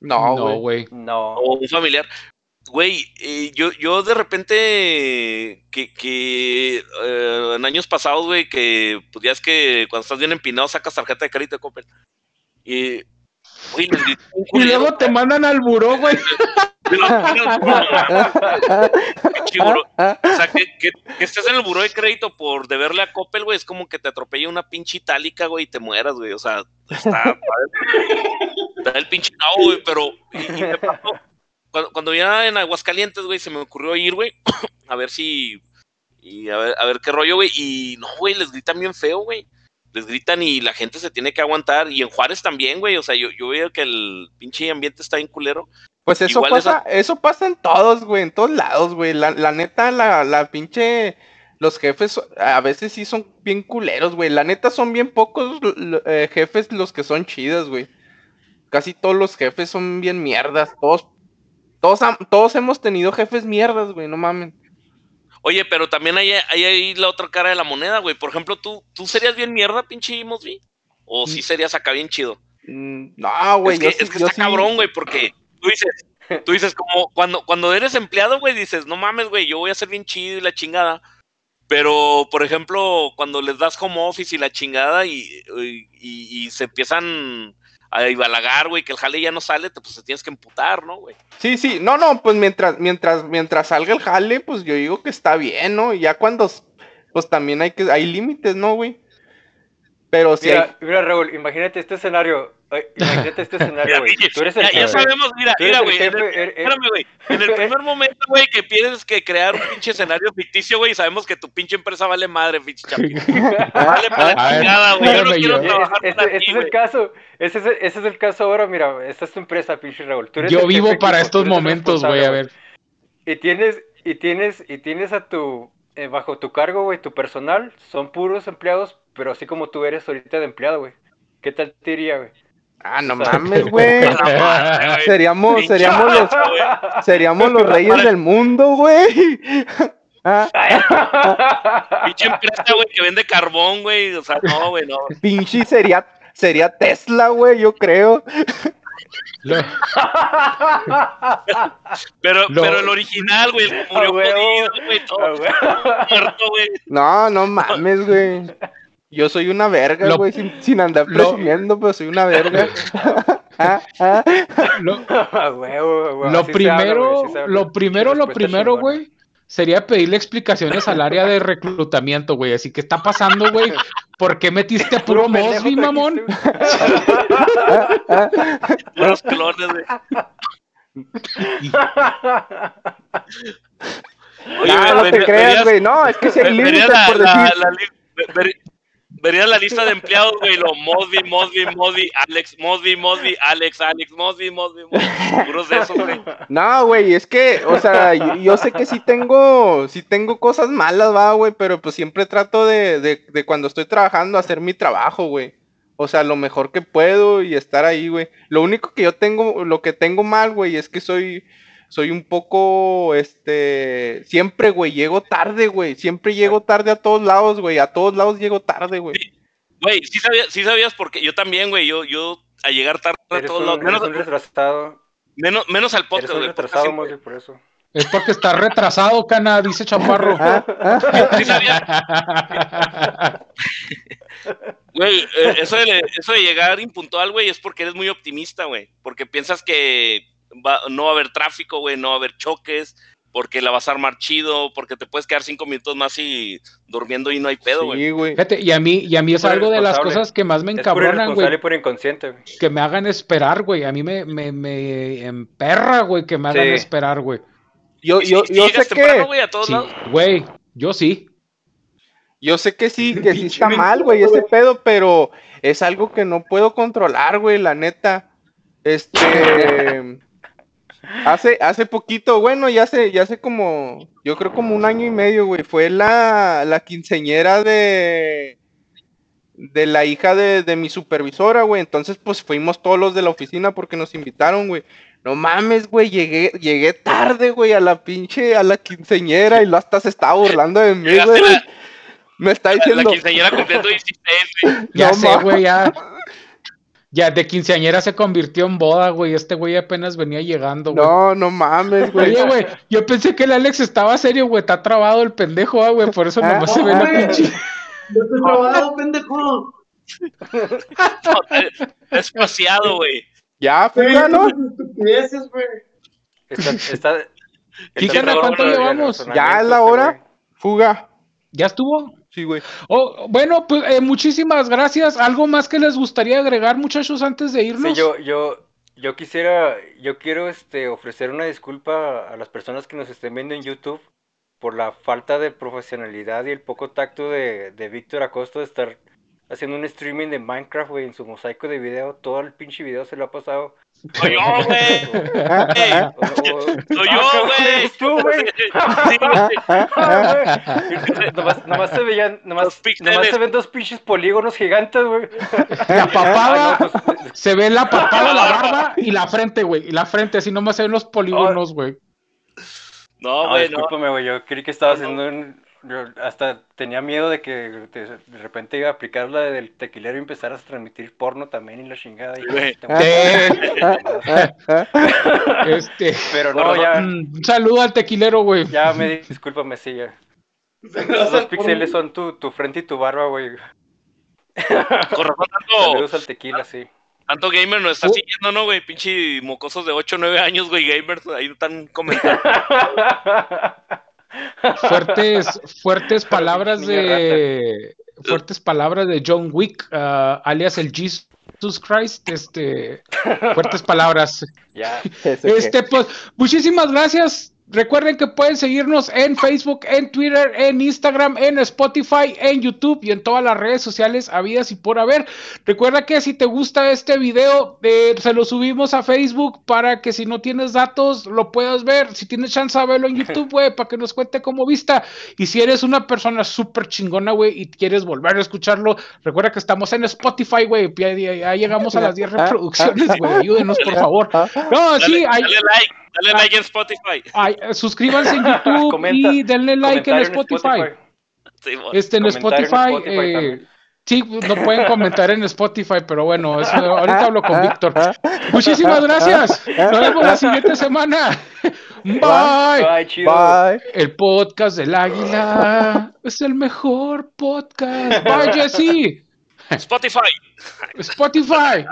No, No, güey. No. o un familiar. Güey, eh, yo, yo de repente, que, que eh, en años pasados, güey, que pues ya es que cuando estás bien empinado sacas tarjeta de crédito de Coppel. Y, güey, les grité un Y luego te mandan al buró, güey. O sea, que, que, que estés en el buró de crédito por deberle a Coppel, güey, es como que te atropella una pinche itálica, güey, y te mueras, güey. O sea, está, está el pinche cabo, güey, pero y- y pasó, cuando, cuando ya en Aguascalientes, güey, se me ocurrió ir, güey, a ver si, y a ver, a ver qué rollo, güey, y no, güey, les gritan bien feo, güey. Les gritan y la gente se tiene que aguantar. Y en Juárez también, güey. O sea, yo, yo veo que el pinche ambiente está bien culero. Pues eso Igual pasa, eso pasa en todos, güey, en todos lados, güey. La, la neta, la, la pinche, los jefes a veces sí son bien culeros, güey. La neta son bien pocos eh, jefes los que son chidas, güey. Casi todos los jefes son bien mierdas. Todos, todos, todos hemos tenido jefes mierdas, güey, no mamen. Oye, pero también hay, hay ahí la otra cara de la moneda, güey. Por ejemplo, ¿tú, ¿tú serías bien mierda, pinche Mosby? ¿O sí serías acá bien chido? Mm, No, güey, es que, yo sí- es que está sí- cabrón, güey, porque tú dices, tú dices como cuando, cuando eres empleado, güey, dices, no mames, güey, yo voy a ser bien chido y la chingada. Pero, por ejemplo, cuando les das home office y la chingada y, y, se empiezan a balagar, güey, que el jale ya no sale, te, pues te tienes que emputar, ¿no, güey? Sí, sí, no, no, pues mientras, mientras, mientras salga el jale, pues yo digo que está bien, ¿no? Y ya cuando, pues también hay que, hay límites, ¿no, güey? Pero si Mira, hay, mira, Raúl, imagínate este escenario. Imagínate este escenario, güey. Mira, Tú eres el ya, sabemos, mira, mira, güey. en el- jefe, Espérame, güey. En el primer momento, güey, que tienes que crear un pinche escenario ficticio, güey, sabemos que tu pinche empresa vale madre, pinche chapi. Vale para chingada, güey. Yo no quiero yo- trabajar Este, para este ti, es el caso. Ese es, el, ese es el caso ahora, mira, esta es tu empresa, pinche Raúl. Tú eres Yo vivo para equipo, estos momentos, güey, a ver. Y tienes, y tienes, y tienes a tu, eh, bajo tu cargo, güey, tu personal, son puros empleados, pero así como tú eres ahorita de empleado, güey. ¿Qué tal te iría, güey? Ah, no mames, güey. Seríamos, seríamos los, seríamos los reyes del mundo, güey. Ah, Pinche empresa, güey, que vende carbón, güey. O sea, no, güey, no. pinche sería, sería Tesla, güey, yo creo. Lo- Pero, pero el original, güey, murió jodido, güey, todo güey. muerto, güey. No, no mames, güey. Yo soy una verga, Lo- güey, sin, sin andar lo- presumiendo, pero soy una verga. Ah, ah. lo- A huevo, a huevo, Lo así se habla, primero, se lo primero, lo primero, güey, sería pedirle explicaciones al área de reclutamiento, güey. Así que está pasando, güey. ¿Por qué metiste a puro Mosby, mamón? Puros clones, güey. Oye, Ah, no te creas, güey. No, es que límites la, por la- decir. la ver- vería la lista de empleados, güey, lo Mosby, Mosby, Mosby, Alex, Mosby, Mosby, Alex, Alex, Mosby, Mosby, Mosby. Puros de esos, güey. No, güey, es que, o sea, yo, yo sé que sí tengo, sí tengo cosas malas, va, güey, pero pues siempre trato de, de, de cuando estoy trabajando hacer mi trabajo, güey. O sea, lo mejor que puedo y estar ahí, güey. Lo único que yo tengo, lo que tengo mal, güey, es que soy, soy un poco, este, siempre, güey, llego tarde, güey. Siempre llego tarde a todos lados, güey. A todos lados llego tarde, güey. Güey, sí, sabía- sí sabías porque yo también, güey, yo, yo a llegar tarde a todos un, lados, menos, un retrasado. menos, menos al podcast, güey. retrasado, Mosby, por eso. Es porque está retrasado, cana, dice Chaparro. Ah, ah. Sí sabías, güey, Güey, eh, eso de, eso de llegar impuntual, güey, es porque eres muy optimista, güey. Porque piensas que va- no va a haber tráfico, güey, no va a haber choques, porque la vas a armar chido, porque te puedes quedar cinco minutos más y durmiendo y no hay pedo, güey. Sí, güey. Fíjate, y a mí, y a mí es algo de las cosas que más me encabronan, güey. puro inconsciente, güey. Que me hagan esperar, güey. A mí me, me, me emperra, güey, que me hagan Sí. esperar, güey. Yo, yo, si- yo sé temprano, que, güey, a todos Sí, lados. güey, yo sí. yo sé que sí, que sí está mal, güey, ese pedo, pero es algo que no puedo controlar, güey, la neta. Este, hace, hace poquito, bueno, ya hace, ya hace como, yo creo como un año y medio, güey, fue la, la quinceñera de, de la hija de, de mi supervisora, güey, entonces pues fuimos todos los de la oficina porque nos invitaron, güey. No mames, güey, llegué, llegué tarde, güey, a la pinche, a la quinceñera y lo hasta se estaba burlando de mí, güey. la- Me está La diciendo, quinceañera cumpliendo 16, güey. Ya No sé, güey, ya. Ya de quinceañera se convirtió en boda, güey. Este güey apenas venía llegando, güey. no, no mames, güey. Oye, güey, yo pensé que el Alex estaba serio, güey. Está trabado el pendejo, ah, güey. Por eso Ah, nomás se ve la pinche. Yo estoy trabado, pendejo. No, te- Espaciado, güey. Ya, ¿no? estupideces, güey. Está, está, Kike, está ¿cuánto llevamos? Ya es la este hora. Fuga. ¿Ya estuvo? Sí, güey. Oh, bueno, pues eh, muchísimas gracias. ¿Algo más que les gustaría agregar, muchachos, antes de irnos? Sí, yo, yo, yo quisiera, yo quiero este, ofrecer una disculpa a las personas que nos estén viendo en YouTube por la falta de profesionalidad y el poco tacto de, de Víctor Acosta de estar haciendo un streaming de Minecraft, güey, en su mosaico de video. Todo el pinche video se lo ha pasado. Soy yo, güey. Soy Ah, yo, cabrón, güey. tú, güey. Ah, nomás, nomás se veían, nomás, nomás se ven dos pinches polígonos gigantes, güey. La papada, Ah, no, pues, se ve la papada, la barba y la frente, güey. Y la frente, así nomás se ven los polígonos, güey. No, güey, no. discúlpame, güey, yo creí que estaba haciendo un... yo hasta tenía miedo de que de repente iba a aplicar la del tequilero y empezaras a transmitir porno también y la chingada. y- Güey. Este, Pero no, ya, mm, un saludo al tequilero, güey. ya me discúlpame, sí, ya. Los píxeles son tu, tu frente y tu barba, güey. Razón, tanto, Saludos al tequila, sí. tanto gamer nos está Uh. siguiendo, ¿no, güey? Pinche mocosos de 8 o 9 años, güey, gamers. Ahí están comentando. Fuertes, fuertes palabras de fuertes palabras de John Wick, ah, alias el Jesus Christ, este, fuertes palabras. Ya. Este, pues, muchísimas gracias. Recuerden que pueden seguirnos en Facebook, en Twitter, en Instagram, en Spotify, en YouTube y en todas las redes sociales habidas y por haber. Recuerda que si te gusta este video, eh, se lo subimos a Facebook para que si no tienes datos lo puedas ver. Si tienes chance de verlo en YouTube, güey, para que nos cuente cómo vista. Y si eres una persona súper chingona, güey, y quieres volver a escucharlo, recuerda que estamos en Spotify, güey. Ya, ya- ya llegamos a las 10 reproducciones, güey. Ayúdenos, por favor. No, sí, hay, dale like, dale like en Spotify. Ay, suscríbanse en YouTube Comenta- y denle like en comentario Spotify. Sí, Este en en Spotify, Spotify eh, sí, no pueden comentar en Spotify, pero bueno, eso, ahorita hablo con Víctor. Muchísimas gracias. Nos vemos la siguiente semana. Bye. Bye, chido. Bye. El podcast del águila es el mejor podcast. Bye, Jesse. Spotify. Spotify.